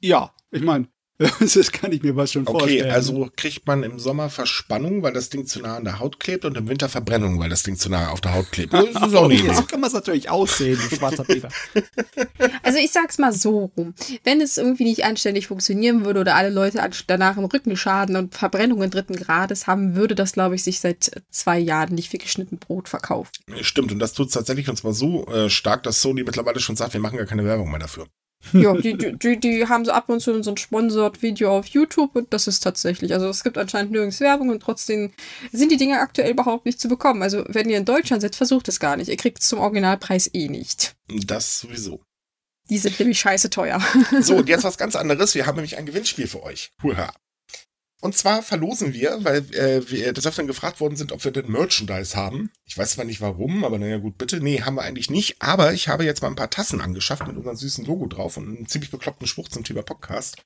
Ja, ich meine, das kann ich mir was schon Okay, vorstellen. also kriegt man im Sommer Verspannung, weil das Ding zu nah an der Haut klebt und im Winter Verbrennung, weil das Ding zu nah auf der Haut klebt. Das ist auch eine Okay, so kann man es natürlich aussehen, du schwarzer Peter. Also ich sag's mal so rum. Wenn es irgendwie nicht anständig funktionieren würde oder alle Leute an- danach einen Rückenschaden und Verbrennungen dritten Grades haben, würde das, glaube ich, sich seit zwei Jahren nicht wie geschnitten Brot verkaufen. Stimmt, und das tut tatsächlich und zwar so äh, stark, dass Sony mittlerweile schon sagt, wir machen gar keine Werbung mehr dafür. Ja, die, die, die haben so ab und zu so ein Sponsored-Video auf YouTube und das ist tatsächlich, also es gibt anscheinend nirgends Werbung und trotzdem sind die Dinge aktuell überhaupt nicht zu bekommen. Also wenn ihr in Deutschland seid, versucht es gar nicht. Ihr kriegt es zum Originalpreis eh nicht. Das sowieso. Die sind nämlich scheiße teuer. So, und jetzt was ganz anderes. Wir haben nämlich ein Gewinnspiel für euch. Hurra. Und zwar verlosen wir, weil äh, wir des Öfteren gefragt worden sind, ob wir denn Merchandise haben. Ich weiß zwar nicht warum, aber naja gut, bitte. Nee, haben wir eigentlich nicht. Aber ich habe jetzt mal ein paar Tassen angeschafft mit unserem süßen Logo drauf und einem ziemlich bekloppten Spruch zum Thema Podcast.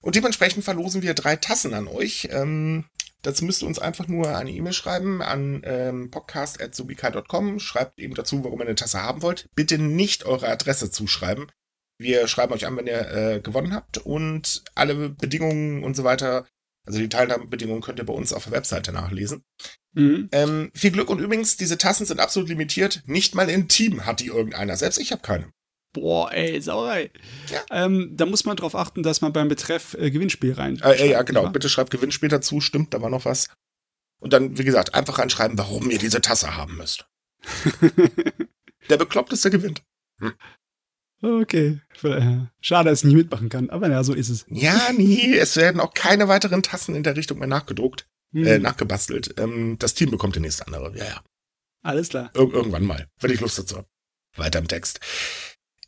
Und dementsprechend verlosen wir drei Tassen an euch. Ähm, dazu müsst ihr uns einfach nur eine E-Mail schreiben an ähm, podcast.subika.com. Schreibt eben dazu, warum ihr eine Tasse haben wollt. Bitte nicht eure Adresse zuschreiben. Wir schreiben euch an, wenn ihr äh, gewonnen habt. Und alle Bedingungen und so weiter also die Teilnahmebedingungen könnt ihr bei uns auf der Webseite nachlesen. Mhm. Ähm, viel Glück und übrigens, diese Tassen sind absolut limitiert. Nicht mal im Team hat die irgendeiner. Selbst ich habe keine. Boah, ey, Sauerei. Ja. Ähm, da muss man darauf achten, dass man beim Betreff äh, Gewinnspiel rein. Äh, äh, ja, genau. War? Bitte schreibt Gewinnspiel dazu. Stimmt, da war noch was. Und dann, wie gesagt, einfach reinschreiben, warum ihr diese Tasse haben müsst. Der Bekloppteste gewinnt. Hm. Okay. Schade, dass ich nicht mitmachen kann, aber ja, so ist es. Ja, nee, es werden auch keine weiteren Tassen in der Richtung mehr nachgedruckt, hm. äh, nachgebastelt. Ähm, das Team bekommt die nächste andere. Ja, ja. Alles klar. Ir irgendwann mal, wenn ich Lust dazu habe. Weiter im Text.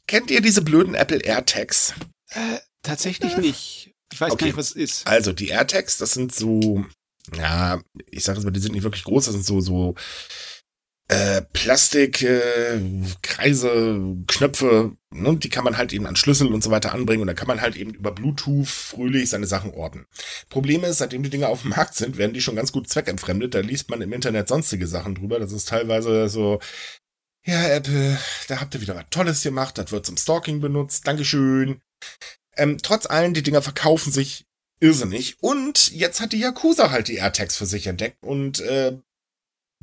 Kennt ihr diese blöden Apple AirTags? Äh, tatsächlich äh. nicht. Ich weiß okay. gar nicht, was es ist. Also, die AirTags, das sind so, ja, ich sage es mal, die sind nicht wirklich groß, das sind so, so äh, Plastik, äh, Kreise, Knöpfe, ne, die kann man halt eben an Schlüssel und so weiter anbringen und dann kann man halt eben über Bluetooth fröhlich seine Sachen orten. Problem ist, seitdem die Dinger auf dem Markt sind, werden die schon ganz gut zweckentfremdet. Da liest man im Internet sonstige Sachen drüber. Das ist teilweise so, ja, Apple, da habt ihr wieder was Tolles gemacht, das wird zum Stalking benutzt, Dankeschön. Ähm, trotz allem, die Dinger verkaufen sich irrsinnig. Und jetzt hat die Yakuza halt die AirTags für sich entdeckt und äh,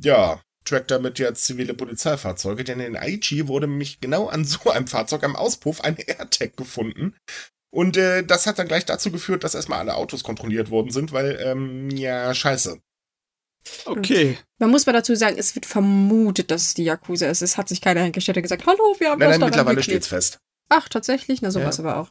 ja, trackt damit jetzt zivile Polizeifahrzeuge, denn in Aichi wurde nämlich genau an so einem Fahrzeug am Auspuff ein AirTag gefunden. Und äh, das hat dann gleich dazu geführt, dass erstmal alle Autos kontrolliert worden sind, weil, ähm, ja, scheiße. Okay. Man muss mal dazu sagen, es wird vermutet, dass es die Yakuza ist. Es hat sich keiner hingestellt und gesagt, hallo, wir haben nein, das nein, mittlerweile steht's fest. Ach, tatsächlich? Na, sowas ja. aber auch.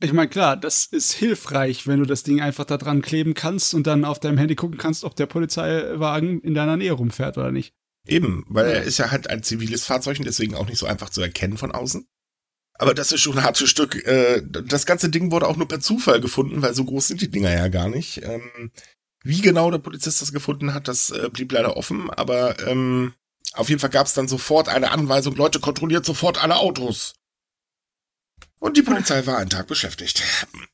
Ich meine, klar, das ist hilfreich, wenn du das Ding einfach da dran kleben kannst und dann auf deinem Handy gucken kannst, ob der Polizeiwagen in deiner Nähe rumfährt oder nicht. Eben, weil er ist ja halt ein ziviles Fahrzeug und deswegen auch nicht so einfach zu erkennen von außen. Aber das ist schon ein hartes Stück. Äh, das ganze Ding wurde auch nur per Zufall gefunden, weil so groß sind die Dinger ja gar nicht. Ähm, wie genau der Polizist das gefunden hat, das äh, blieb leider offen. Aber ähm, auf jeden Fall gab es dann sofort eine Anweisung, Leute, kontrolliert sofort alle Autos. Und die Polizei war einen Tag beschäftigt.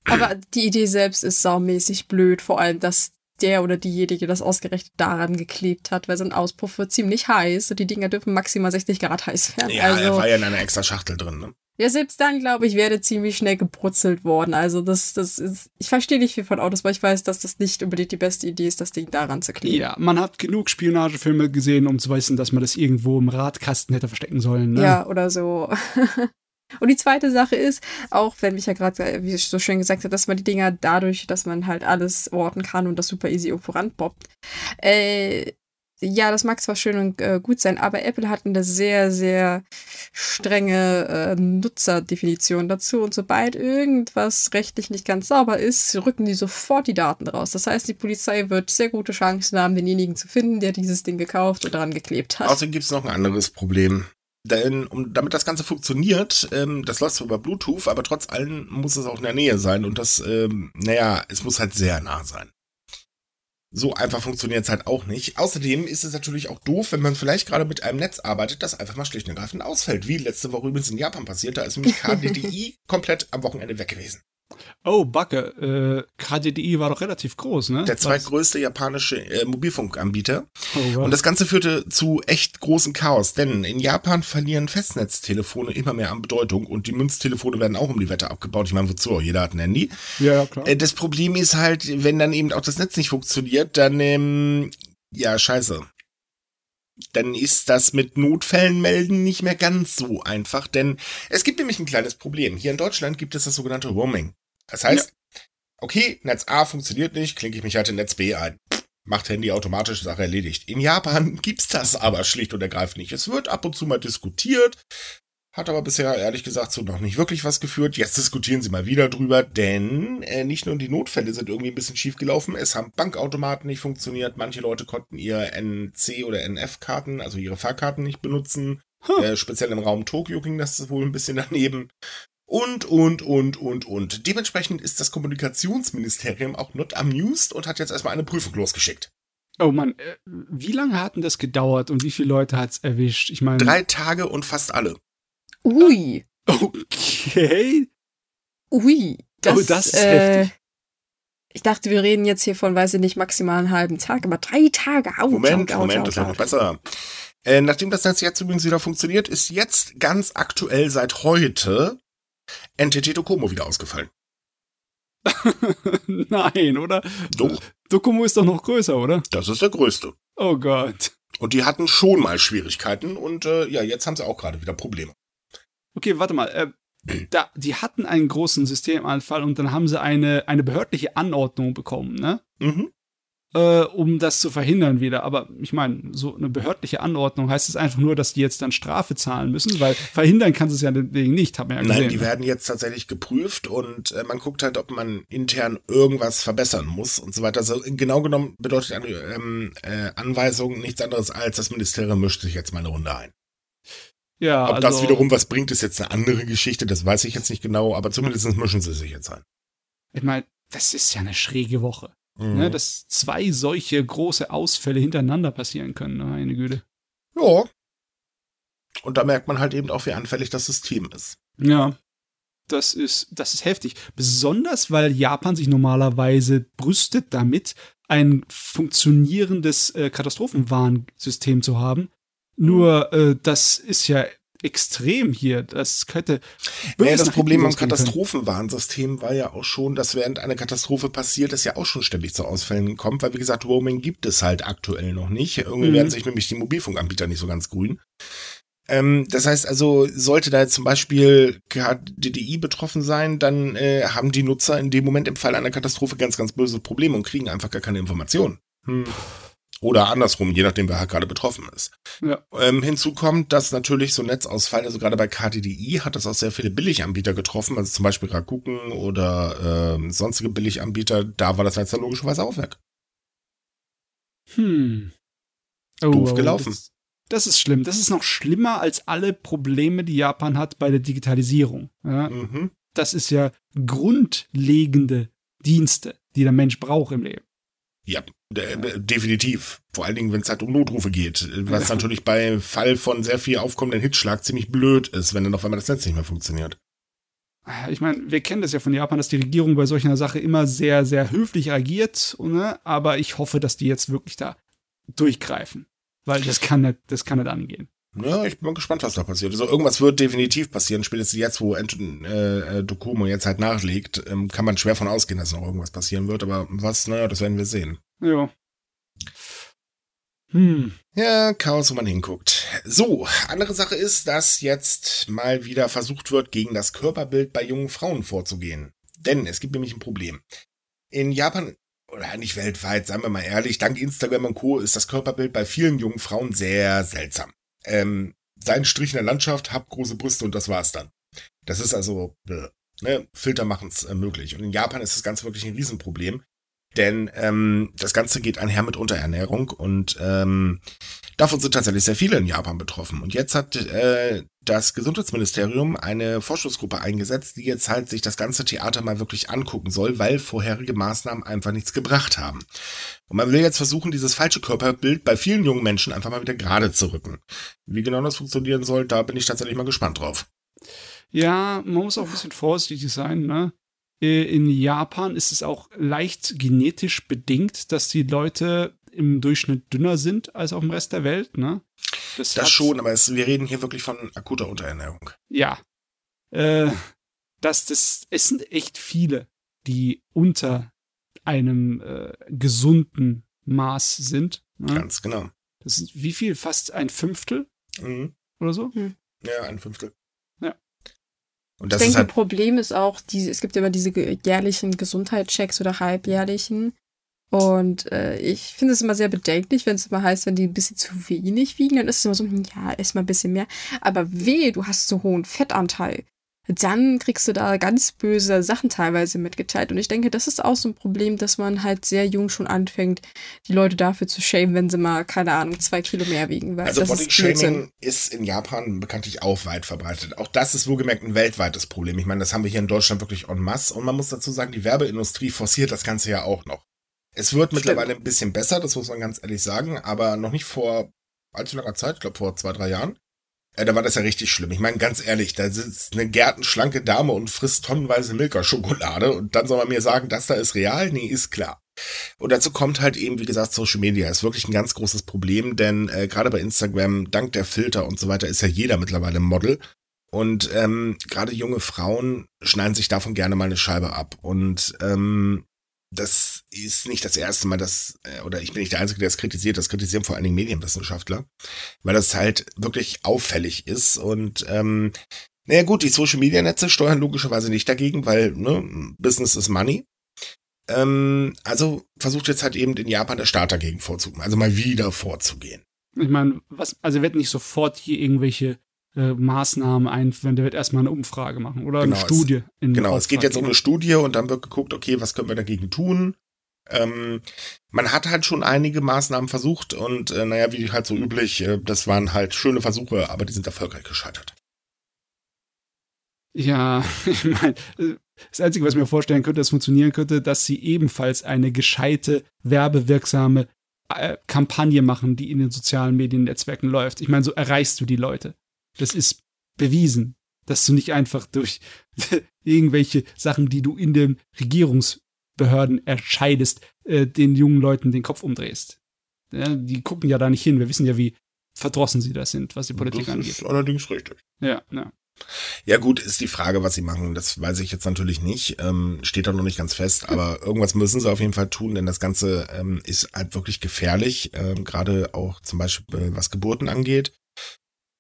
Aber die Idee selbst ist saumäßig blöd, vor allem, dass der oder diejenige das ausgerechnet daran geklebt hat, weil so ein Auspuff wird ziemlich heiß und die Dinger dürfen maximal 60 Grad heiß werden. Ja, also, er war ja in einer extra Schachtel drin, ne? Ja, selbst dann, glaube ich, wäre ziemlich schnell gebrutzelt worden. Also das, das ist, ich verstehe nicht viel von Autos, weil ich weiß, dass das nicht unbedingt die beste Idee ist, das Ding daran zu kleben. Ja, man hat genug Spionagefilme gesehen, um zu wissen, dass man das irgendwo im Radkasten hätte verstecken sollen. Ne? Ja, oder so. Und die zweite Sache ist, auch wenn mich ja gerade, wie ich so schön gesagt habe, dass man die Dinger dadurch, dass man halt alles orten kann und das super easy irgendwo ranpoppt, äh, ja, das mag zwar schön und äh, gut sein, aber Apple hat eine sehr, sehr strenge äh, Nutzerdefinition dazu. Und sobald irgendwas rechtlich nicht ganz sauber ist, rücken die sofort die Daten raus. Das heißt, die Polizei wird sehr gute Chancen haben, denjenigen zu finden, der dieses Ding gekauft oder dran geklebt hat. Außerdem gibt es noch ein anderes Problem. Denn um, damit das Ganze funktioniert, ähm, das läuft zwar über Bluetooth, aber trotz allem muss es auch in der Nähe sein und das, ähm, naja, es muss halt sehr nah sein. So einfach funktioniert es halt auch nicht. Außerdem ist es natürlich auch doof, wenn man vielleicht gerade mit einem Netz arbeitet, das einfach mal schlicht und ergreifend ausfällt. Wie letzte Woche übrigens in Japan passiert, da ist nämlich KDDI komplett am Wochenende weg gewesen. Oh, Backe. Äh, KDDI war doch relativ groß, ne? Der zweitgrößte japanische äh, Mobilfunkanbieter. Oh, wow. Und das Ganze führte zu echt großem Chaos, denn in Japan verlieren Festnetztelefone immer mehr an Bedeutung und die Münztelefone werden auch um die Wette abgebaut. Ich meine, wozu? Jeder hat ein Handy. Ja, ja klar. Äh, das Problem ist halt, wenn dann eben auch das Netz nicht funktioniert, dann, ähm, ja, scheiße dann ist das mit Notfällen melden nicht mehr ganz so einfach, denn es gibt nämlich ein kleines Problem. Hier in Deutschland gibt es das sogenannte Roaming. Das heißt, ja. okay, Netz A funktioniert nicht, klinke ich mich halt in Netz B ein. Macht Handy automatisch, Sache erledigt. In Japan gibt's das aber schlicht und ergreifend nicht. Es wird ab und zu mal diskutiert. Hat aber bisher ehrlich gesagt so noch nicht wirklich was geführt. Jetzt diskutieren sie mal wieder drüber, denn äh, nicht nur die Notfälle sind irgendwie ein bisschen schief gelaufen. Es haben Bankautomaten nicht funktioniert. Manche Leute konnten ihre NC oder NF-Karten, also ihre Fahrkarten nicht benutzen. Hm. Äh, speziell im Raum Tokio ging das wohl ein bisschen daneben. Und, und, und, und, und. Dementsprechend ist das Kommunikationsministerium auch not amused und hat jetzt erstmal eine Prüfung losgeschickt. Oh Mann, äh, wie lange hat denn das gedauert und wie viele Leute hat es erwischt? Ich meine. Drei Tage und fast alle. Ui. Okay. Ui. Das, oh, das ist äh, heftig. Ich dachte, wir reden jetzt hier von, weiß ich nicht, maximal einen halben Tag, aber drei Tage. Ouch, Moment, ouch, Moment, ouch, das wird noch besser. Äh, nachdem das Netz jetzt übrigens wieder funktioniert, ist jetzt ganz aktuell seit heute NTT Docomo wieder ausgefallen. Nein, oder? Doch, Dokomo ist doch noch größer, oder? das ist der größte. Oh Gott. Und die hatten schon mal Schwierigkeiten und äh, ja, jetzt haben sie auch gerade wieder Probleme. Okay, warte mal. Äh, da, die hatten einen großen Systemanfall und dann haben sie eine, eine behördliche Anordnung bekommen, ne? Mhm. Äh, um das zu verhindern wieder. Aber ich meine, so eine behördliche Anordnung heißt es einfach nur, dass die jetzt dann Strafe zahlen müssen, weil verhindern kannst du es ja deswegen nicht, hat man ja gesehen. Nein, die werden jetzt tatsächlich geprüft und äh, man guckt halt, ob man intern irgendwas verbessern muss und so weiter. Also genau genommen bedeutet eine ähm, äh, Anweisung nichts anderes als, das Ministerium mischt sich jetzt mal eine Runde ein. ja, Ob also, das wiederum was bringt, ist jetzt eine andere Geschichte, das weiß ich jetzt nicht genau, aber zumindest mischen sie sich jetzt ein. Ich meine, das ist ja eine schräge Woche. Mhm. Ne, dass zwei solche große Ausfälle hintereinander passieren können, meine Güte. ja. Und da merkt man halt eben auch, wie anfällig das System ist. Ja. Das ist, das ist heftig. Besonders, weil Japan sich normalerweise brüstet damit, ein funktionierendes äh, Katastrophenwarnsystem zu haben. Nur, äh, das ist ja extrem hier. Das könnte. Naja, das Problem am. Katastrophenwarnsystem war ja auch schon, dass während eine Katastrophe passiert, es ja auch schon ständig zu Ausfällen kommt, weil wie gesagt, Roaming gibt es halt aktuell noch nicht. Irgendwie Mhm. werden sich nämlich die Mobilfunkanbieter nicht so ganz grün. Ähm, das heißt also, sollte da jetzt zum Beispiel KDDI betroffen sein, dann äh, haben die Nutzer in dem Moment im Fall einer Katastrophe ganz, ganz böse Probleme und kriegen einfach gar keine Informationen. Hm. Oder andersrum, je nachdem, wer halt gerade betroffen ist. Ja. Ähm, hinzu kommt, dass natürlich so Netzausfall, also gerade bei KDDI hat das auch sehr viele Billiganbieter getroffen, also zum Beispiel Rakuten oder ähm, sonstige Billiganbieter, da war das Netz dann logischerweise auch weg. Hm. Oh, Doof gelaufen. Das, das ist schlimm. Das ist noch schlimmer als alle Probleme, die Japan hat bei der Digitalisierung. Ja, Mhm. das ist ja grundlegende Dienste, die der Mensch braucht im Leben. Ja, de de definitiv. Vor allen Dingen, wenn es halt um Notrufe geht, was natürlich bei Fall von sehr viel aufkommenden Hitschlag ziemlich blöd ist, wenn dann auf einmal das Netz nicht mehr funktioniert. Ich meine, wir kennen das ja von Japan, dass die Regierung bei solch einer Sache immer sehr, sehr höflich agiert, ne? aber ich hoffe, dass die jetzt wirklich da durchgreifen. Weil das kann nicht, das kann nicht angehen. Ja, ich bin mal gespannt, was da passiert. Also irgendwas wird definitiv passieren. Spätestens jetzt, wo Ent äh, äh, Docomo jetzt halt nachlegt, ähm, kann man schwer von ausgehen, dass noch irgendwas passieren wird. Aber was, naja, das werden wir sehen. Ja. Hm. Ja, Chaos, wo man hinguckt. So, andere Sache ist, dass jetzt mal wieder versucht wird, gegen das Körperbild bei jungen Frauen vorzugehen. Denn es gibt nämlich ein Problem. In Japan, oder nicht weltweit, sagen wir mal ehrlich, dank Instagram und Co. ist das Körperbild bei vielen jungen Frauen sehr seltsam. Ähm, sein Strich in der Landschaft, hab große Brüste und das war's dann. Das ist also, ne, Filter machen's äh, möglich. Und in Japan ist das Ganze wirklich ein Riesenproblem. Denn ähm, das Ganze geht einher mit Unterernährung und ähm, davon sind tatsächlich sehr viele in Japan betroffen. Und jetzt hat äh, das Gesundheitsministerium eine Forschungsgruppe eingesetzt, die jetzt halt sich das ganze Theater mal wirklich angucken soll, weil vorherige Maßnahmen einfach nichts gebracht haben. Und man will jetzt versuchen, dieses falsche Körperbild bei vielen jungen Menschen einfach mal wieder gerade zu rücken. Wie genau das funktionieren soll, da bin ich tatsächlich mal gespannt drauf. Ja, man muss auch ein bisschen vorsichtig sein, ne? Äh, In Japan ist es auch leicht genetisch bedingt, dass die Leute im Durchschnitt dünner sind als auf dem Rest der Welt, ne? Das hat- schon, aber es, wir reden hier wirklich von akuter Unterernährung. Ja. Äh, das, das, es sind echt viele, die unter einem äh, gesunden Maß sind. Ne? Ganz genau. Das sind wie viel? Fast ein Fünftel Mhm. oder so? Ja, ein Fünftel. Und Ich das denke, ist halt, Problem ist auch, diese, es gibt immer diese jährlichen Gesundheitschecks oder halbjährlichen. Und äh, ich finde es immer sehr bedenklich, wenn es immer heißt, wenn die ein bisschen zu wenig wiegen, dann ist es immer so, hm, ja, ist mal ein bisschen mehr. Aber weh, du hast so hohen Fettanteil dann kriegst du da ganz böse Sachen teilweise mitgeteilt. Und ich denke, das ist auch so ein Problem, dass man halt sehr jung schon anfängt, die Leute dafür zu schämen, wenn sie mal, keine Ahnung, zwei Kilo mehr wiegen. Weil also Body-Shaming ist in Japan bekanntlich auch weit verbreitet. Auch das ist wohlgemerkt ein weltweites Problem. Ich meine, das haben wir hier in Deutschland wirklich en masse. Und man muss dazu sagen, die Werbeindustrie forciert das Ganze ja auch noch. Es wird Stimmt. mittlerweile ein bisschen besser, das muss man ganz ehrlich sagen, aber noch nicht vor allzu langer Zeit, ich glaube vor zwei, drei Jahren. Ja, da war das ja richtig schlimm. Ich meine, ganz ehrlich, da sitzt eine gärtenschlanke Dame und frisst tonnenweise Milka-Schokolade und dann soll man mir sagen, das da ist real? Nee, ist klar. Und dazu kommt halt eben, wie gesagt, Social Media ist wirklich ein ganz großes Problem, denn äh, gerade bei Instagram, dank der Filter und so weiter, ist ja jeder mittlerweile Model. Und ähm, gerade junge Frauen schneiden sich davon gerne mal eine Scheibe ab. Und ähm, das ist nicht das erste Mal, dass, äh, oder ich bin nicht der Einzige, der es kritisiert, das kritisieren vor allen Dingen Medienwissenschaftler, weil das halt wirklich auffällig ist und ähm, naja gut, die Social Media Netze steuern logischerweise nicht dagegen, weil ne, Business is Money. Ähm, also versucht jetzt halt eben in Japan der Staat dagegen vorzugehen, also mal wieder vorzugehen. Ich meine, was, also wird nicht sofort hier irgendwelche äh, Maßnahmen einführen, der wird erstmal eine Umfrage machen oder genau, eine Studie. Es, genau, es geht jetzt um eine Studie und dann wird geguckt, okay, was können wir dagegen tun? Ähm, man hat halt schon einige Maßnahmen versucht und äh, naja, wie halt so üblich, äh, das waren halt schöne Versuche, aber die sind erfolgreich gescheitert. Ja, ich meine, das Einzige, was ich mir vorstellen könnte, das funktionieren könnte, dass sie ebenfalls eine gescheite, werbewirksame äh, Kampagne machen, die in den sozialen Mediennetzwerken läuft. Ich meine, so erreichst du die Leute. Das ist bewiesen, dass du nicht einfach durch irgendwelche Sachen, die du in den Regierungsbehörden entscheidest, äh, den jungen Leuten den Kopf umdrehst. Ja, die gucken ja da nicht hin. Wir wissen ja, wie verdrossen sie da sind, was die Politik das angeht. Das ist allerdings richtig. Ja, ja. Ja gut, ist die Frage, was sie machen. Das weiß ich jetzt natürlich nicht. Ähm, steht da noch nicht ganz fest. Aber irgendwas müssen sie auf jeden Fall tun, denn das Ganze ähm, ist halt wirklich gefährlich. Ähm, Gerade auch zum Beispiel, was Geburten angeht.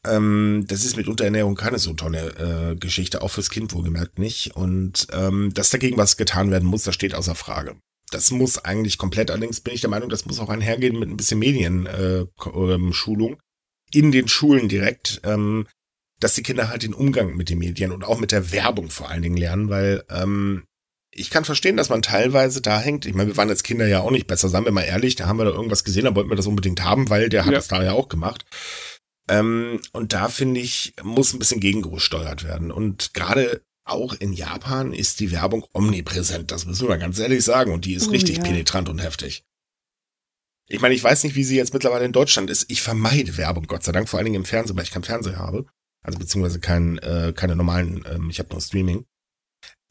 Ähm, das ist mit Unterernährung keine so tolle äh, Geschichte, auch fürs Kind wohlgemerkt nicht. Und ähm, dass dagegen was getan werden muss, das steht außer Frage. Das muss eigentlich komplett, allerdings bin ich der Meinung, das muss auch einhergehen mit ein bisschen Medienschulung äh, in den Schulen direkt, ähm, dass die Kinder halt den Umgang mit den Medien und auch mit der Werbung vor allen Dingen lernen, weil ähm, ich kann verstehen, dass man teilweise da hängt. Ich meine, wir waren als Kinder ja auch nicht besser, seien wir mal ehrlich, da haben wir da irgendwas gesehen, da wollten wir das unbedingt haben, weil der hat ja. das da ja auch gemacht. Ähm, und da finde ich, muss ein bisschen gegengesteuert werden. Und gerade auch in Japan ist die Werbung omnipräsent. Das müssen wir ganz ehrlich sagen. Und die ist oh, richtig ja. penetrant und heftig. Ich meine, ich weiß nicht, wie sie jetzt mittlerweile in Deutschland ist. Ich vermeide Werbung, Gott sei Dank, vor allen Dingen im Fernsehen, weil ich keinen Fernseher habe. Also beziehungsweise kein, äh, keine normalen, ähm, ich habe nur Streaming.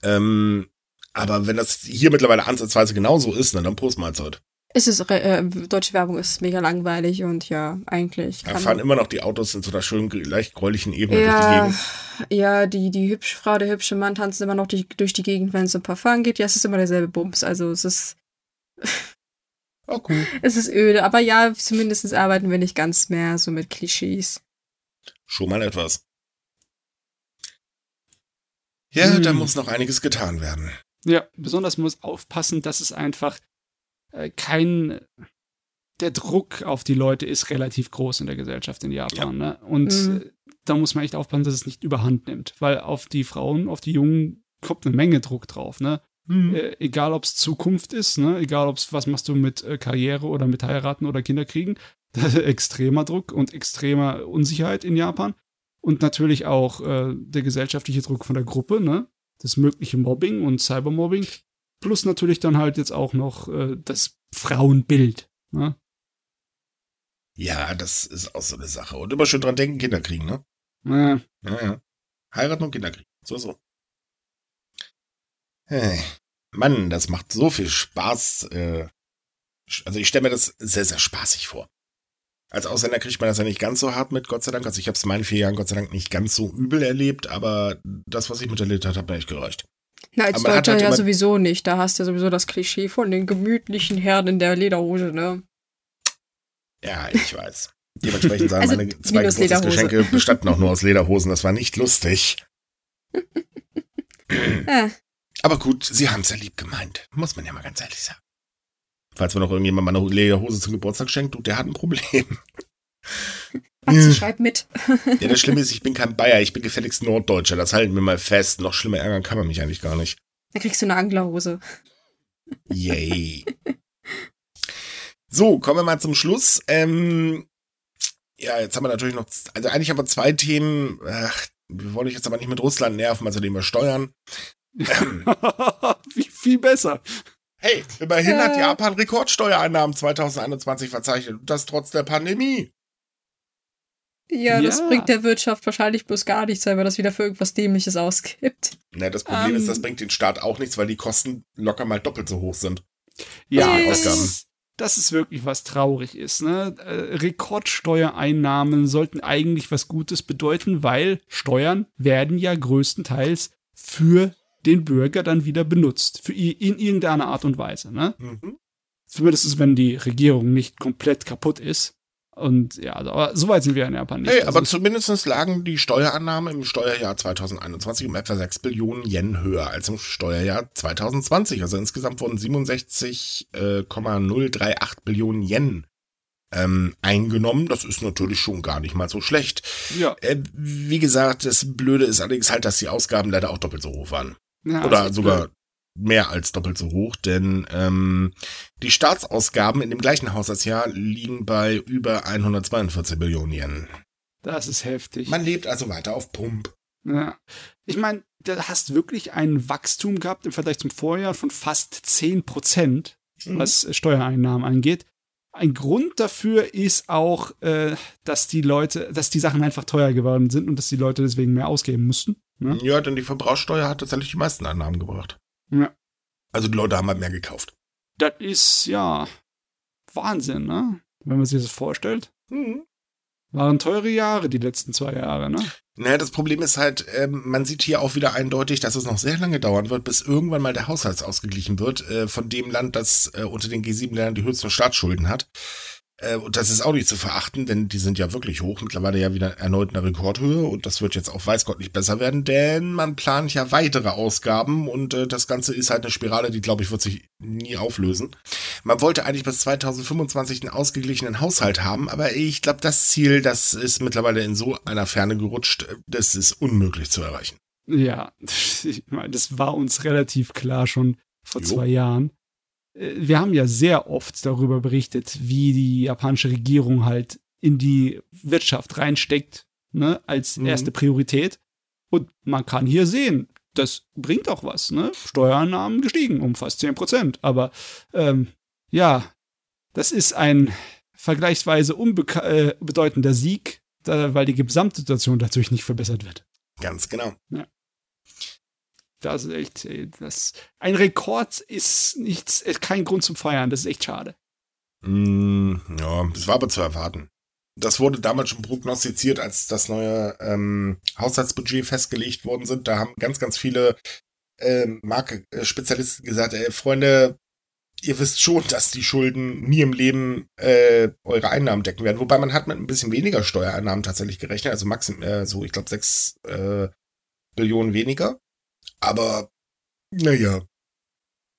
Ähm, aber wenn das hier mittlerweile ansatzweise genauso ist, dann, dann Prost Mahlzeit. Es ist, äh, deutsche Werbung ist mega langweilig und ja, eigentlich. Da fahren immer noch die Autos in so einer schönen, leicht gräulichen Ebene ja, durch die Gegend. Ja, die, die hübsche Frau, der hübsche Mann tanzen immer noch die, durch die Gegend, wenn es um Parfum geht. Ja, es ist immer derselbe Bums. Also es ist. Oh, cool. Es ist öde, aber ja, zumindest arbeiten wir nicht ganz mehr so mit Klischees. Schon mal etwas. Ja, hm. da muss noch einiges getan werden. Ja, besonders muss aufpassen, dass es einfach kein der Druck auf die Leute ist relativ groß in der Gesellschaft in Japan. Ja. Ne? Und mhm. Äh, da muss man echt aufpassen, dass es nicht überhand nimmt, weil auf die Frauen, auf die Jungen kommt eine Menge Druck drauf. Ne? Mhm. Äh, egal, ob es Zukunft ist, ne? egal, ob es was machst du mit äh, Karriere oder mit heiraten oder Kinder kriegen. extremer Druck und extremer Unsicherheit in Japan. Und natürlich auch äh, der gesellschaftliche Druck von der Gruppe, ne? das mögliche Mobbing und Cybermobbing. Plus natürlich dann halt jetzt auch noch äh, das Frauenbild. Ne? Ja, das ist auch so eine Sache. Und immer schön dran denken, Kinder kriegen, ne? Ja. Ja, ja. Heiraten und Kinder kriegen. So, so. Hey. Mann, das macht so viel Spaß. Äh, also ich stelle mir das sehr, sehr spaßig vor. Als Ausländer kriegt man das ja nicht ganz so hart mit, Gott sei Dank. Also ich habe es in meinen vier Jahren Gott sei Dank nicht ganz so übel erlebt, aber das, was ich miterlebt habe, hat mir echt gereicht. Na, als Deutscher halt ja sowieso nicht. Da hast du ja sowieso das Klischee von den gemütlichen Herren in der Lederhose, ne? Ja, ich weiß. Dementsprechend sagen also, meine zwei Geburtstagsgeschenke bestanden auch nur aus Lederhosen. Das war nicht lustig. ja. Aber gut, sie haben es ja lieb gemeint. Muss man ja mal ganz ehrlich sagen. Falls mir noch irgendjemand mal eine Lederhose zum Geburtstag schenkt, du, der hat ein Problem. Matze, schreib mit. Ja, das Schlimme ist, ich bin kein Bayer, ich bin gefälligst Norddeutscher. Das halten wir mal fest. Noch schlimmer ärgern kann man mich eigentlich gar nicht. Dann kriegst du eine Anglerhose. Yay. So, kommen wir mal zum Schluss. Ähm, ja, jetzt haben wir natürlich noch, also eigentlich haben wir zwei Themen. Ach, wir wollen jetzt aber nicht mit Russland nerven, also nehmen wir Steuern. Wie viel besser. Hey, immerhin hat Äh. Japan Rekordsteuereinnahmen 2021 verzeichnet und das trotz der Pandemie. Ja, das Ja. bringt der Wirtschaft wahrscheinlich bloß gar nichts, weil man das wieder für irgendwas Dämliches ausgibt. Ne, das Problem ist, Ähm. das bringt den Staat auch nichts, weil die Kosten locker mal doppelt so hoch sind. Ja, das Ausgaben. ist, das ist wirklich was traurig ist. Ne? Äh, Rekordsteuereinnahmen sollten eigentlich was Gutes bedeuten, weil Steuern werden ja größtenteils für den Bürger dann wieder benutzt. Für in irgendeiner Art und Weise. Ne? Mhm. Zumindest wenn die Regierung nicht komplett kaputt ist. Und ja, also, aber so weit sind wir in Japan nicht. Hey, Also aber es- zumindest lagen die Einnahmen im Steuerjahr 2021 um etwa 6 Billionen Yen höher als im Steuerjahr 2020. Also insgesamt wurden 67,038 Billionen Yen ähm, eingenommen. Das ist natürlich schon gar nicht mal so schlecht. ja, Äh, wie gesagt, das Blöde ist allerdings halt, dass die Ausgaben leider auch doppelt so hoch waren. ja, Oder also, sogar mehr als doppelt so hoch, denn ähm, die Staatsausgaben in dem gleichen Haushaltsjahr liegen bei über 142 Billionen Yen. Das ist heftig. Man lebt also weiter auf Pump. Ja. Ich meine, du hast wirklich ein Wachstum gehabt im Vergleich zum Vorjahr von fast 10 Prozent, Mhm. was Steuereinnahmen angeht. Ein Grund dafür ist auch, äh, dass die Leute, dass die Sachen einfach teuer geworden sind und dass die Leute deswegen mehr ausgeben mussten. Ne? Ja, denn die Verbrauchssteuer hat tatsächlich die meisten Einnahmen gebracht. Ja. Also die Leute haben halt mehr gekauft. Das ist ja Wahnsinn, ne? Wenn man sich das vorstellt. Mhm. Waren teure Jahre, die letzten zwei Jahre, ne? Naja, das Problem ist halt, ähm, man sieht hier auch wieder eindeutig, dass es noch sehr lange dauern wird, bis irgendwann mal der Haushalt ausgeglichen wird äh, von dem Land, das äh, unter den G7-Ländern die höchsten Staatsschulden hat. Äh, und das ist auch nicht zu verachten, denn die sind ja wirklich hoch, mittlerweile ja wieder erneut in der Rekordhöhe und das wird jetzt auch weiß Gott nicht besser werden, denn man plant ja weitere Ausgaben und äh, das Ganze ist halt eine Spirale, die glaube ich wird sich nie auflösen. Man wollte eigentlich bis 2025 einen ausgeglichenen Haushalt haben, aber ich glaube, das Ziel, das ist mittlerweile in so einer Ferne gerutscht, das ist unmöglich zu erreichen. Ja, ich meine, das war uns relativ klar schon vor Jo. zwei Jahren. Äh, Wir haben ja sehr oft darüber berichtet, wie die japanische Regierung halt in die Wirtschaft reinsteckt, ne, als Mhm. erste Priorität. Und man kann hier sehen, das bringt auch was, ne? Steuereinnahmen gestiegen um fast 10 Prozent. Aber ähm, ja, das ist ein vergleichsweise unbedeutender Sieg, da, weil die Gesamtsituation dadurch nicht verbessert wird. Ganz genau. Das ist echt, ey, das, ein Rekord ist nichts, ist kein Grund zum Feiern. Das ist echt schade. Mm, ja, das war aber zu erwarten. Das wurde damals schon prognostiziert, als das neue ähm, Haushaltsbudget festgelegt worden sind. Da haben ganz, ganz viele ähm, Marke-Spezialisten gesagt, ey, Freunde, ihr wisst schon, dass die Schulden nie im Leben äh, eure Einnahmen decken werden. Wobei man hat mit ein bisschen weniger Steuereinnahmen tatsächlich gerechnet, also maxim, äh, so, ich glaube, sechs äh, Billionen weniger. Aber, naja,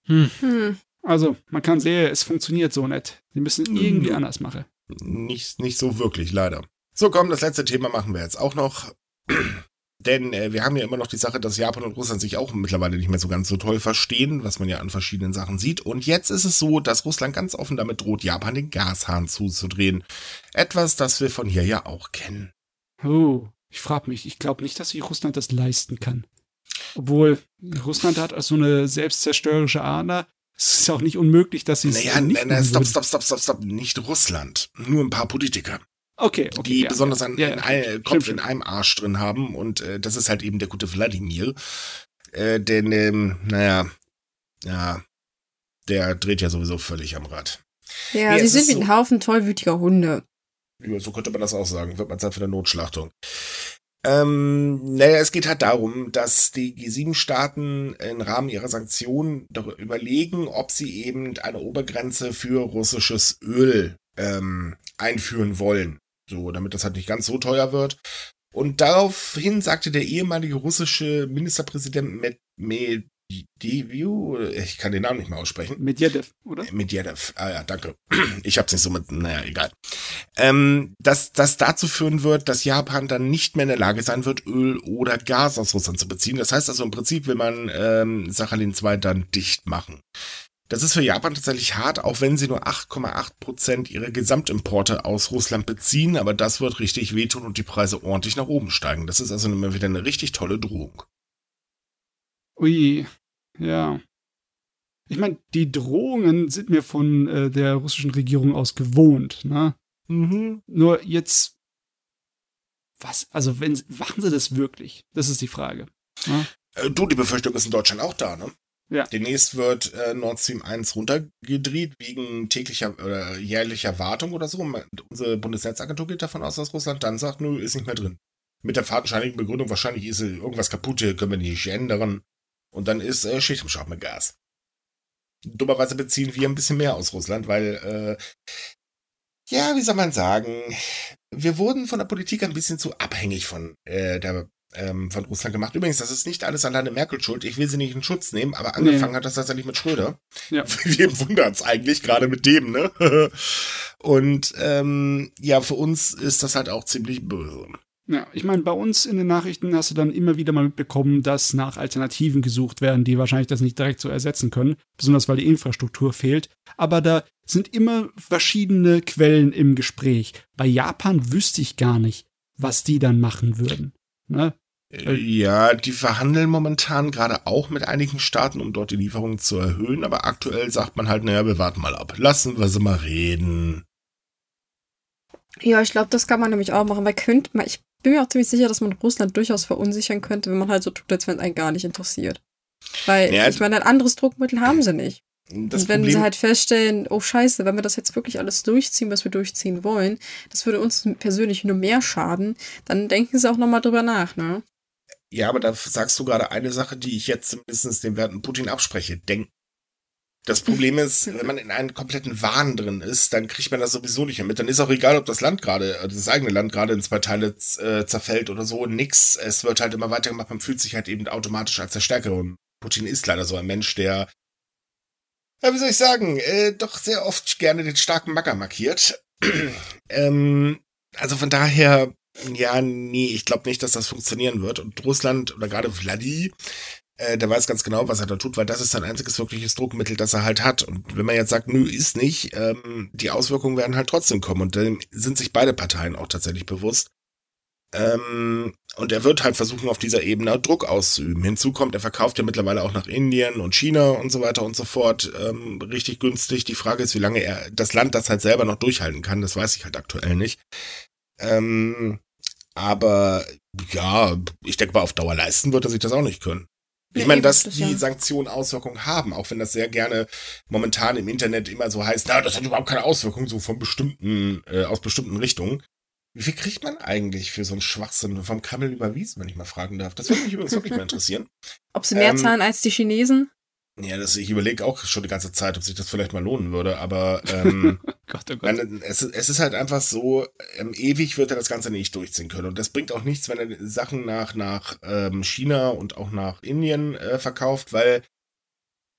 Hm. Also, man kann sehen, es funktioniert so nicht. Sie müssen irgendwie anders machen. nicht, nicht so wirklich, leider. So, komm, das letzte Thema machen wir jetzt auch noch. Denn äh, wir haben ja immer noch die Sache, dass Japan und Russland sich auch mittlerweile nicht mehr so ganz so toll verstehen, was man ja an verschiedenen Sachen sieht. Und jetzt ist es so, dass Russland ganz offen damit droht, Japan den Gashahn zuzudrehen. Etwas, das wir von hier ja auch kennen. Oh, ich frage mich, ich glaube nicht, dass sich Russland das leisten kann. Obwohl, Russland hat also eine selbstzerstörerische Ader. Es ist auch nicht unmöglich, dass sie es Naja, nicht nein, nein, machen stopp, stopp, stopp, stopp, stopp. Nicht Russland. Nur ein paar Politiker. Okay, okay. die ja, besonders ja, einen, ja, ja, Kopf stimmt. in einem Arsch drin haben. Und äh, das ist halt eben der gute Wladimir. Äh, denn, ähm, naja, ja, der dreht ja sowieso völlig am Rad. Ja, Nee, sie sind wie so. ein Haufen tollwütiger Hunde. Ja, so könnte man das auch sagen. Wird man Zeit für eine Notschlachtung. Ähm, naja, es geht halt darum, dass die G7-Staaten im Rahmen ihrer Sanktionen darüber überlegen, ob sie eben eine Obergrenze für russisches Öl ähm, einführen wollen. So, damit das halt nicht ganz so teuer wird. Und daraufhin sagte der ehemalige russische Ministerpräsident Med Medvedev, ich kann den Namen nicht mehr aussprechen. Medvedev, oder? Medvedev, ah ja, danke. Ich hab's nicht so mit, naja, egal. Ähm, dass das dazu führen wird, dass Japan dann nicht mehr in der Lage sein wird, Öl oder Gas aus Russland zu beziehen. Das heißt also im Prinzip will man ähm, Sachalin 2 dann dicht machen. Das ist für Japan tatsächlich hart, auch wenn sie nur 8,8 Prozent ihrer Gesamtimporte aus Russland beziehen, aber das wird richtig wehtun und die Preise ordentlich nach oben steigen. Das ist also immer wieder eine richtig tolle Drohung. Ui, ja. Ich meine, die Drohungen sind mir von äh, der russischen Regierung aus gewohnt, ne? Mhm. Nur jetzt, was, also wenn, machen sie das wirklich? Das ist die Frage. Ne? Äh, du, die Befürchtung ist in Deutschland auch da, ne? Ja. Demnächst wird äh, Nord Stream 1 runtergedreht wegen täglicher oder jährlicher Wartung oder so. Unsere Bundesnetzagentur geht davon aus, dass Russland dann sagt, nö, ist nicht mehr drin. Mit der fadenscheinigen Begründung, wahrscheinlich ist irgendwas kaputt, hier können wir nicht ändern. Und dann ist äh, Schicht im Schacht mit Gas. Dummerweise beziehen wir ein bisschen mehr aus Russland, weil, äh, ja, wie soll man sagen, wir wurden von der Politik ein bisschen zu abhängig von äh, der ähm, von Russland gemacht. Übrigens, das ist nicht alles alleine Merkel schuld. Ich will sie nicht in Schutz nehmen, aber angefangen nee. hat das tatsächlich mit Schröder. Ja. Wem wundert's eigentlich, gerade mit dem, ne? Und ähm, ja, für uns ist das halt auch ziemlich böse. Ja, ich meine, bei uns in den Nachrichten hast du dann immer wieder mal mitbekommen, dass nach Alternativen gesucht werden, die wahrscheinlich das nicht direkt so ersetzen können, besonders weil die Infrastruktur fehlt. Aber da sind immer verschiedene Quellen im Gespräch. Bei Japan wüsste ich gar nicht, was die dann machen würden. Ne? Äh, ja, die verhandeln momentan gerade auch mit einigen Staaten, um dort die Lieferungen zu erhöhen, aber aktuell sagt man halt, naja, wir warten mal ab. Lassen wir sie mal reden. Ja, ich glaube, das kann man nämlich auch machen, weil könnte man, ich bin mir auch ziemlich sicher, dass man Russland durchaus verunsichern könnte, wenn man halt so tut, als wenn es einen gar nicht interessiert. Weil, ja, ich meine, ein anderes Druckmittel haben sie nicht. Das und wenn Problem, sie halt feststellen, oh scheiße, wenn wir das jetzt wirklich alles durchziehen, was wir durchziehen wollen, das würde uns persönlich nur mehr schaden, dann denken sie auch nochmal drüber nach, ne? Ja, aber da sagst du gerade eine Sache, die ich jetzt zumindest dem werten Putin abspreche. Denken. Das Problem ist, wenn man in einem kompletten Wahn drin ist, dann kriegt man das sowieso nicht mehr mit. Dann ist auch egal, ob das Land gerade, äh, das eigene Land gerade in zwei Teile äh, zerfällt oder so, nix. Es wird halt immer weitergemacht. Man fühlt sich halt eben automatisch als der Stärkere. Und Putin ist leider so ein Mensch, der, ja, wie soll ich sagen, äh, doch sehr oft gerne den starken Macker markiert. ähm, also von daher, ja, nee, ich glaube nicht, dass das funktionieren wird. Und Russland oder gerade Vladi, äh, der weiß ganz genau, was er da tut, weil das ist sein einziges wirkliches Druckmittel, das er halt hat. Und wenn man jetzt sagt, nö, ist nicht, ähm, die Auswirkungen werden halt trotzdem kommen. Und dem sind sich beide Parteien auch tatsächlich bewusst. Ähm, und er wird halt versuchen, auf dieser Ebene Druck auszuüben. Hinzu kommt, er verkauft ja mittlerweile auch nach Indien und China und so weiter und so fort ähm, richtig günstig. Die Frage ist, wie lange er das Land das halt selber noch durchhalten kann. Das weiß ich halt aktuell nicht. Ähm, aber ja, ich denke mal, auf Dauer leisten wird er sich das auch nicht können. Ich meine, dass das, die. Sanktionen Auswirkungen haben, auch wenn das sehr gerne momentan im Internet immer so heißt, na, das hat überhaupt keine Auswirkungen, so von bestimmten, äh, aus bestimmten Richtungen. Wie viel kriegt man eigentlich für so einen Schwachsinn vom Kamel überwiesen, wenn ich mal fragen darf? Das würde mich übrigens wirklich mal interessieren. Ob sie mehr ähm, zahlen als die Chinesen? Ja, das, ich überlege auch schon die ganze Zeit, ob sich das vielleicht mal lohnen würde, aber ähm, Gott, oh Gott. Es, es ist halt einfach so, ähm, ewig wird er das Ganze nicht durchziehen können. Und das bringt auch nichts, wenn er Sachen nach, nach ähm, China und auch nach Indien äh, verkauft, weil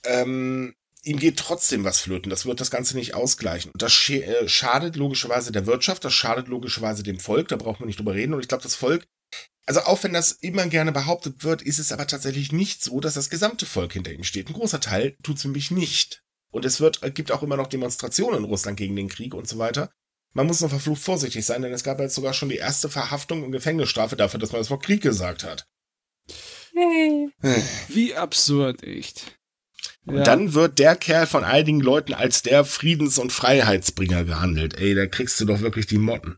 ähm, ihm geht trotzdem was flöten. Das wird das Ganze nicht ausgleichen. Und das äh, schadet logischerweise der Wirtschaft, das schadet logischerweise dem Volk, da braucht man nicht drüber reden. Und ich glaube, das Volk also auch wenn das immer gerne behauptet wird, ist es aber tatsächlich nicht so, dass das gesamte Volk hinter ihm steht. Ein großer Teil tut es nämlich nicht. Und es wird, gibt auch immer noch Demonstrationen in Russland gegen den Krieg und so weiter. Man muss noch verflucht vorsichtig sein, denn es gab jetzt sogar schon die erste Verhaftung und Gefängnisstrafe dafür, dass man das Wort Krieg gesagt hat. Hey. Wie absurd, echt. Und ja. dann wird der Kerl von einigen Leuten als der Friedens- und Freiheitsbringer gehandelt. Ey, da kriegst du doch wirklich die Motten.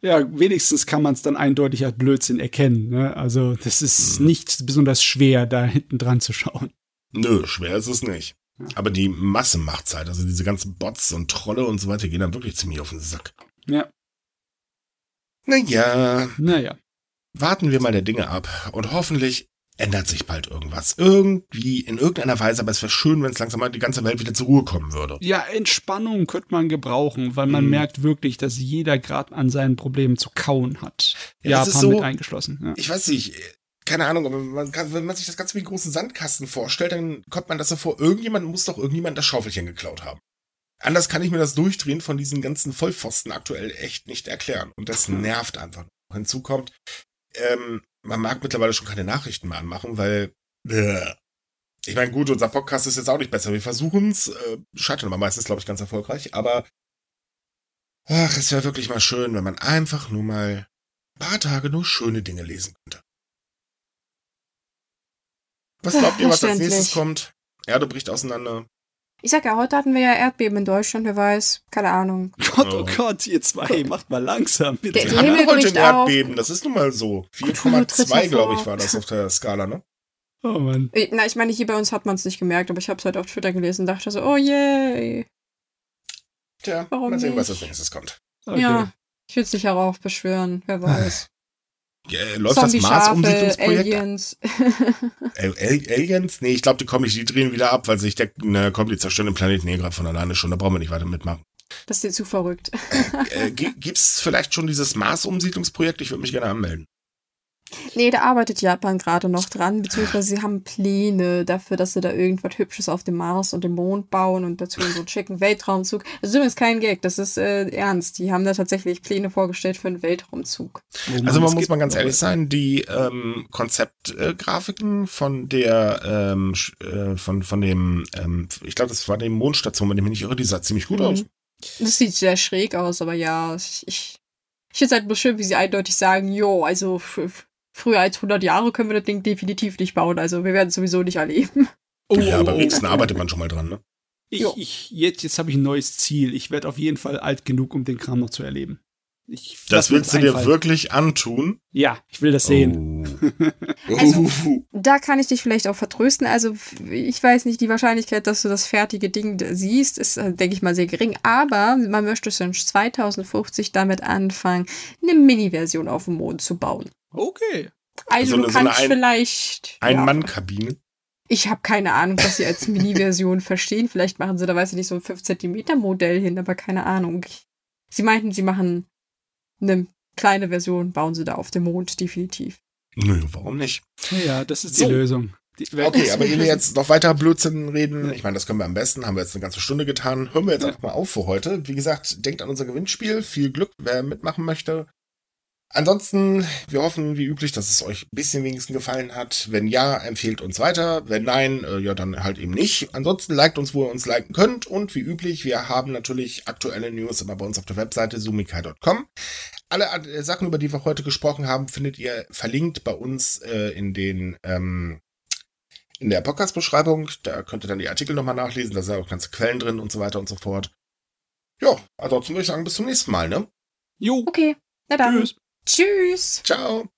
Ja, wenigstens kann man es dann eindeutig als Blödsinn erkennen. Ne? Also das ist mhm. nicht besonders schwer, da hinten dran zu schauen. Nö, schwer ist es nicht. Ja. Aber die Masse macht's halt. Also diese ganzen Bots und Trolle und so weiter gehen dann wirklich ziemlich auf den Sack. Ja. Naja. Naja. Warten wir mal der Dinge ab. Und hoffentlich ändert sich bald irgendwas. Irgendwie, in irgendeiner Weise, aber es wäre schön, wenn es langsam mal die ganze Welt wieder zur Ruhe kommen würde. Ja, Entspannung könnte man gebrauchen, weil man mhm. merkt wirklich, dass jeder gerade an seinen Problemen zu kauen hat. Ja, Japan so, mit eingeschlossen. Ja. Ich weiß nicht, keine Ahnung, aber man kann, wenn man sich das Ganze wie einen großen Sandkasten vorstellt, dann kommt man das so vor, irgendjemand muss doch irgendjemand das Schaufelchen geklaut haben. Anders kann ich mir das Durchdrehen von diesen ganzen Vollpfosten aktuell echt nicht erklären. Und das nervt einfach. Hinzu kommt, ähm, man mag mittlerweile schon keine Nachrichten mehr anmachen, weil äh, ich meine, gut, unser Podcast ist jetzt auch nicht besser. Wir versuchen es, äh, scheitern aber meistens, glaube ich, ganz erfolgreich. Aber ach, es wäre wirklich mal schön, wenn man einfach nur mal ein paar Tage nur schöne Dinge lesen könnte. Was glaubt ihr, was als nächstes kommt? Erde bricht auseinander. Ich sag ja, heute hatten wir ja Erdbeben in Deutschland, wer weiß. Keine Ahnung. Gott, oh Gott, ihr zwei, macht mal langsam, bitte. Der Wir haben Himmel ja heute ein bricht auf. Erdbeben, das ist nun mal so. Kultur tritt 4,2, glaube ich, war das auf der Skala, ne? Oh Mann. Äh, Na, ich meine, hier bei uns hat man es nicht gemerkt, aber ich habe es heute auf Twitter gelesen und dachte so, oh yay. Tja, Warum mal sehen, was nicht? als nächstes kommt. Okay. Ja, ich will es nicht heraufbeschwören, wer weiß. Äh, läuft das Mars-Umsiedlungsprojekt? Aliens. Äh, Al- Aliens? Nee, ich glaube, die kommen nicht, die drehen wieder ab, weil sich der, na, kommt, die zerstören den Planeten eh gerade von alleine schon, da brauchen wir nicht weiter mitmachen. das ist dir zu verrückt. Äh, gi- gibt's vielleicht schon dieses Mars-Umsiedlungsprojekt? Ich würde mich gerne anmelden. Nee, da arbeitet Japan gerade noch dran, beziehungsweise sie haben Pläne dafür, dass sie da irgendwas Hübsches auf dem Mars und dem Mond bauen und dazu so einen schicken Weltraumzug. Das ist übrigens kein Gag, das ist äh, ernst. Die haben da tatsächlich Pläne vorgestellt für einen Weltraumzug. Also man muss mal ganz ehrlich sein, die ähm, Konzeptgrafiken von der ähm, äh, von von dem ähm, ich glaube das war die Mondstation, wenn ich mich nicht irre, die sah ziemlich gut Mhm. aus. Das sieht sehr schräg aus, aber ja, ich, ich, ich finde es halt nur schön, wie sie eindeutig sagen, jo, also früher als 100 Jahre können wir das Ding definitiv nicht bauen, also wir werden es sowieso nicht erleben. Oh, ja, aber wenigstens arbeitet man schon mal dran, ne? Ich, ich, jetzt jetzt habe ich ein neues Ziel. Ich werde auf jeden Fall alt genug, um den Kram noch zu erleben. Ich, Das willst du dir wirklich antun? Ja, ich will das sehen. Oh. Also-. Da kann ich dich vielleicht auch vertrösten. Also, ich weiß nicht, die Wahrscheinlichkeit, dass du das fertige Ding siehst, ist, äh, denke ich mal, sehr gering. Aber man möchte schon 2050 damit anfangen, eine Mini-Version auf dem Mond zu bauen. Okay. Also, So du so eine kannst vielleicht. ja, Ein-Mann-Kabine. Ich habe keine Ahnung, was sie als Mini-Version verstehen. Vielleicht machen sie da, weiß ich nicht, so ein 5 Zentimeter Modell hin, aber keine Ahnung. Sie meinten, sie machen eine kleine Version, bauen sie da auf dem Mond, definitiv. Nö, warum nicht? Ja, das ist So. die Lösung. Die, Okay, aber ehe wir jetzt noch weiter Blödsinn reden, ich meine, das können wir am besten, haben wir jetzt eine ganze Stunde getan, hören wir jetzt Ja. einfach mal auf für heute. Wie gesagt, denkt an unser Gewinnspiel, viel Glück, wer mitmachen möchte. Ansonsten, wir hoffen wie üblich, dass es euch ein bisschen wenigstens gefallen hat. Wenn ja, empfehlt uns weiter. Wenn nein, äh, ja, dann halt eben nicht. Ansonsten liked uns, wo ihr uns liken könnt. Und wie üblich, wir haben natürlich aktuelle News immer bei uns auf der Webseite sumikai.com. Alle äh, Sachen, über die wir heute gesprochen haben, findet ihr verlinkt bei uns äh, in den ähm, in der Podcast-Beschreibung. Da könnt ihr dann die Artikel nochmal nachlesen. Da sind auch ganze Quellen drin und so weiter und so fort. Ja, ansonsten würde ich sagen, bis zum nächsten Mal, ne? Jo, Okay, na dann. tschüss. Tschüss. Ciao.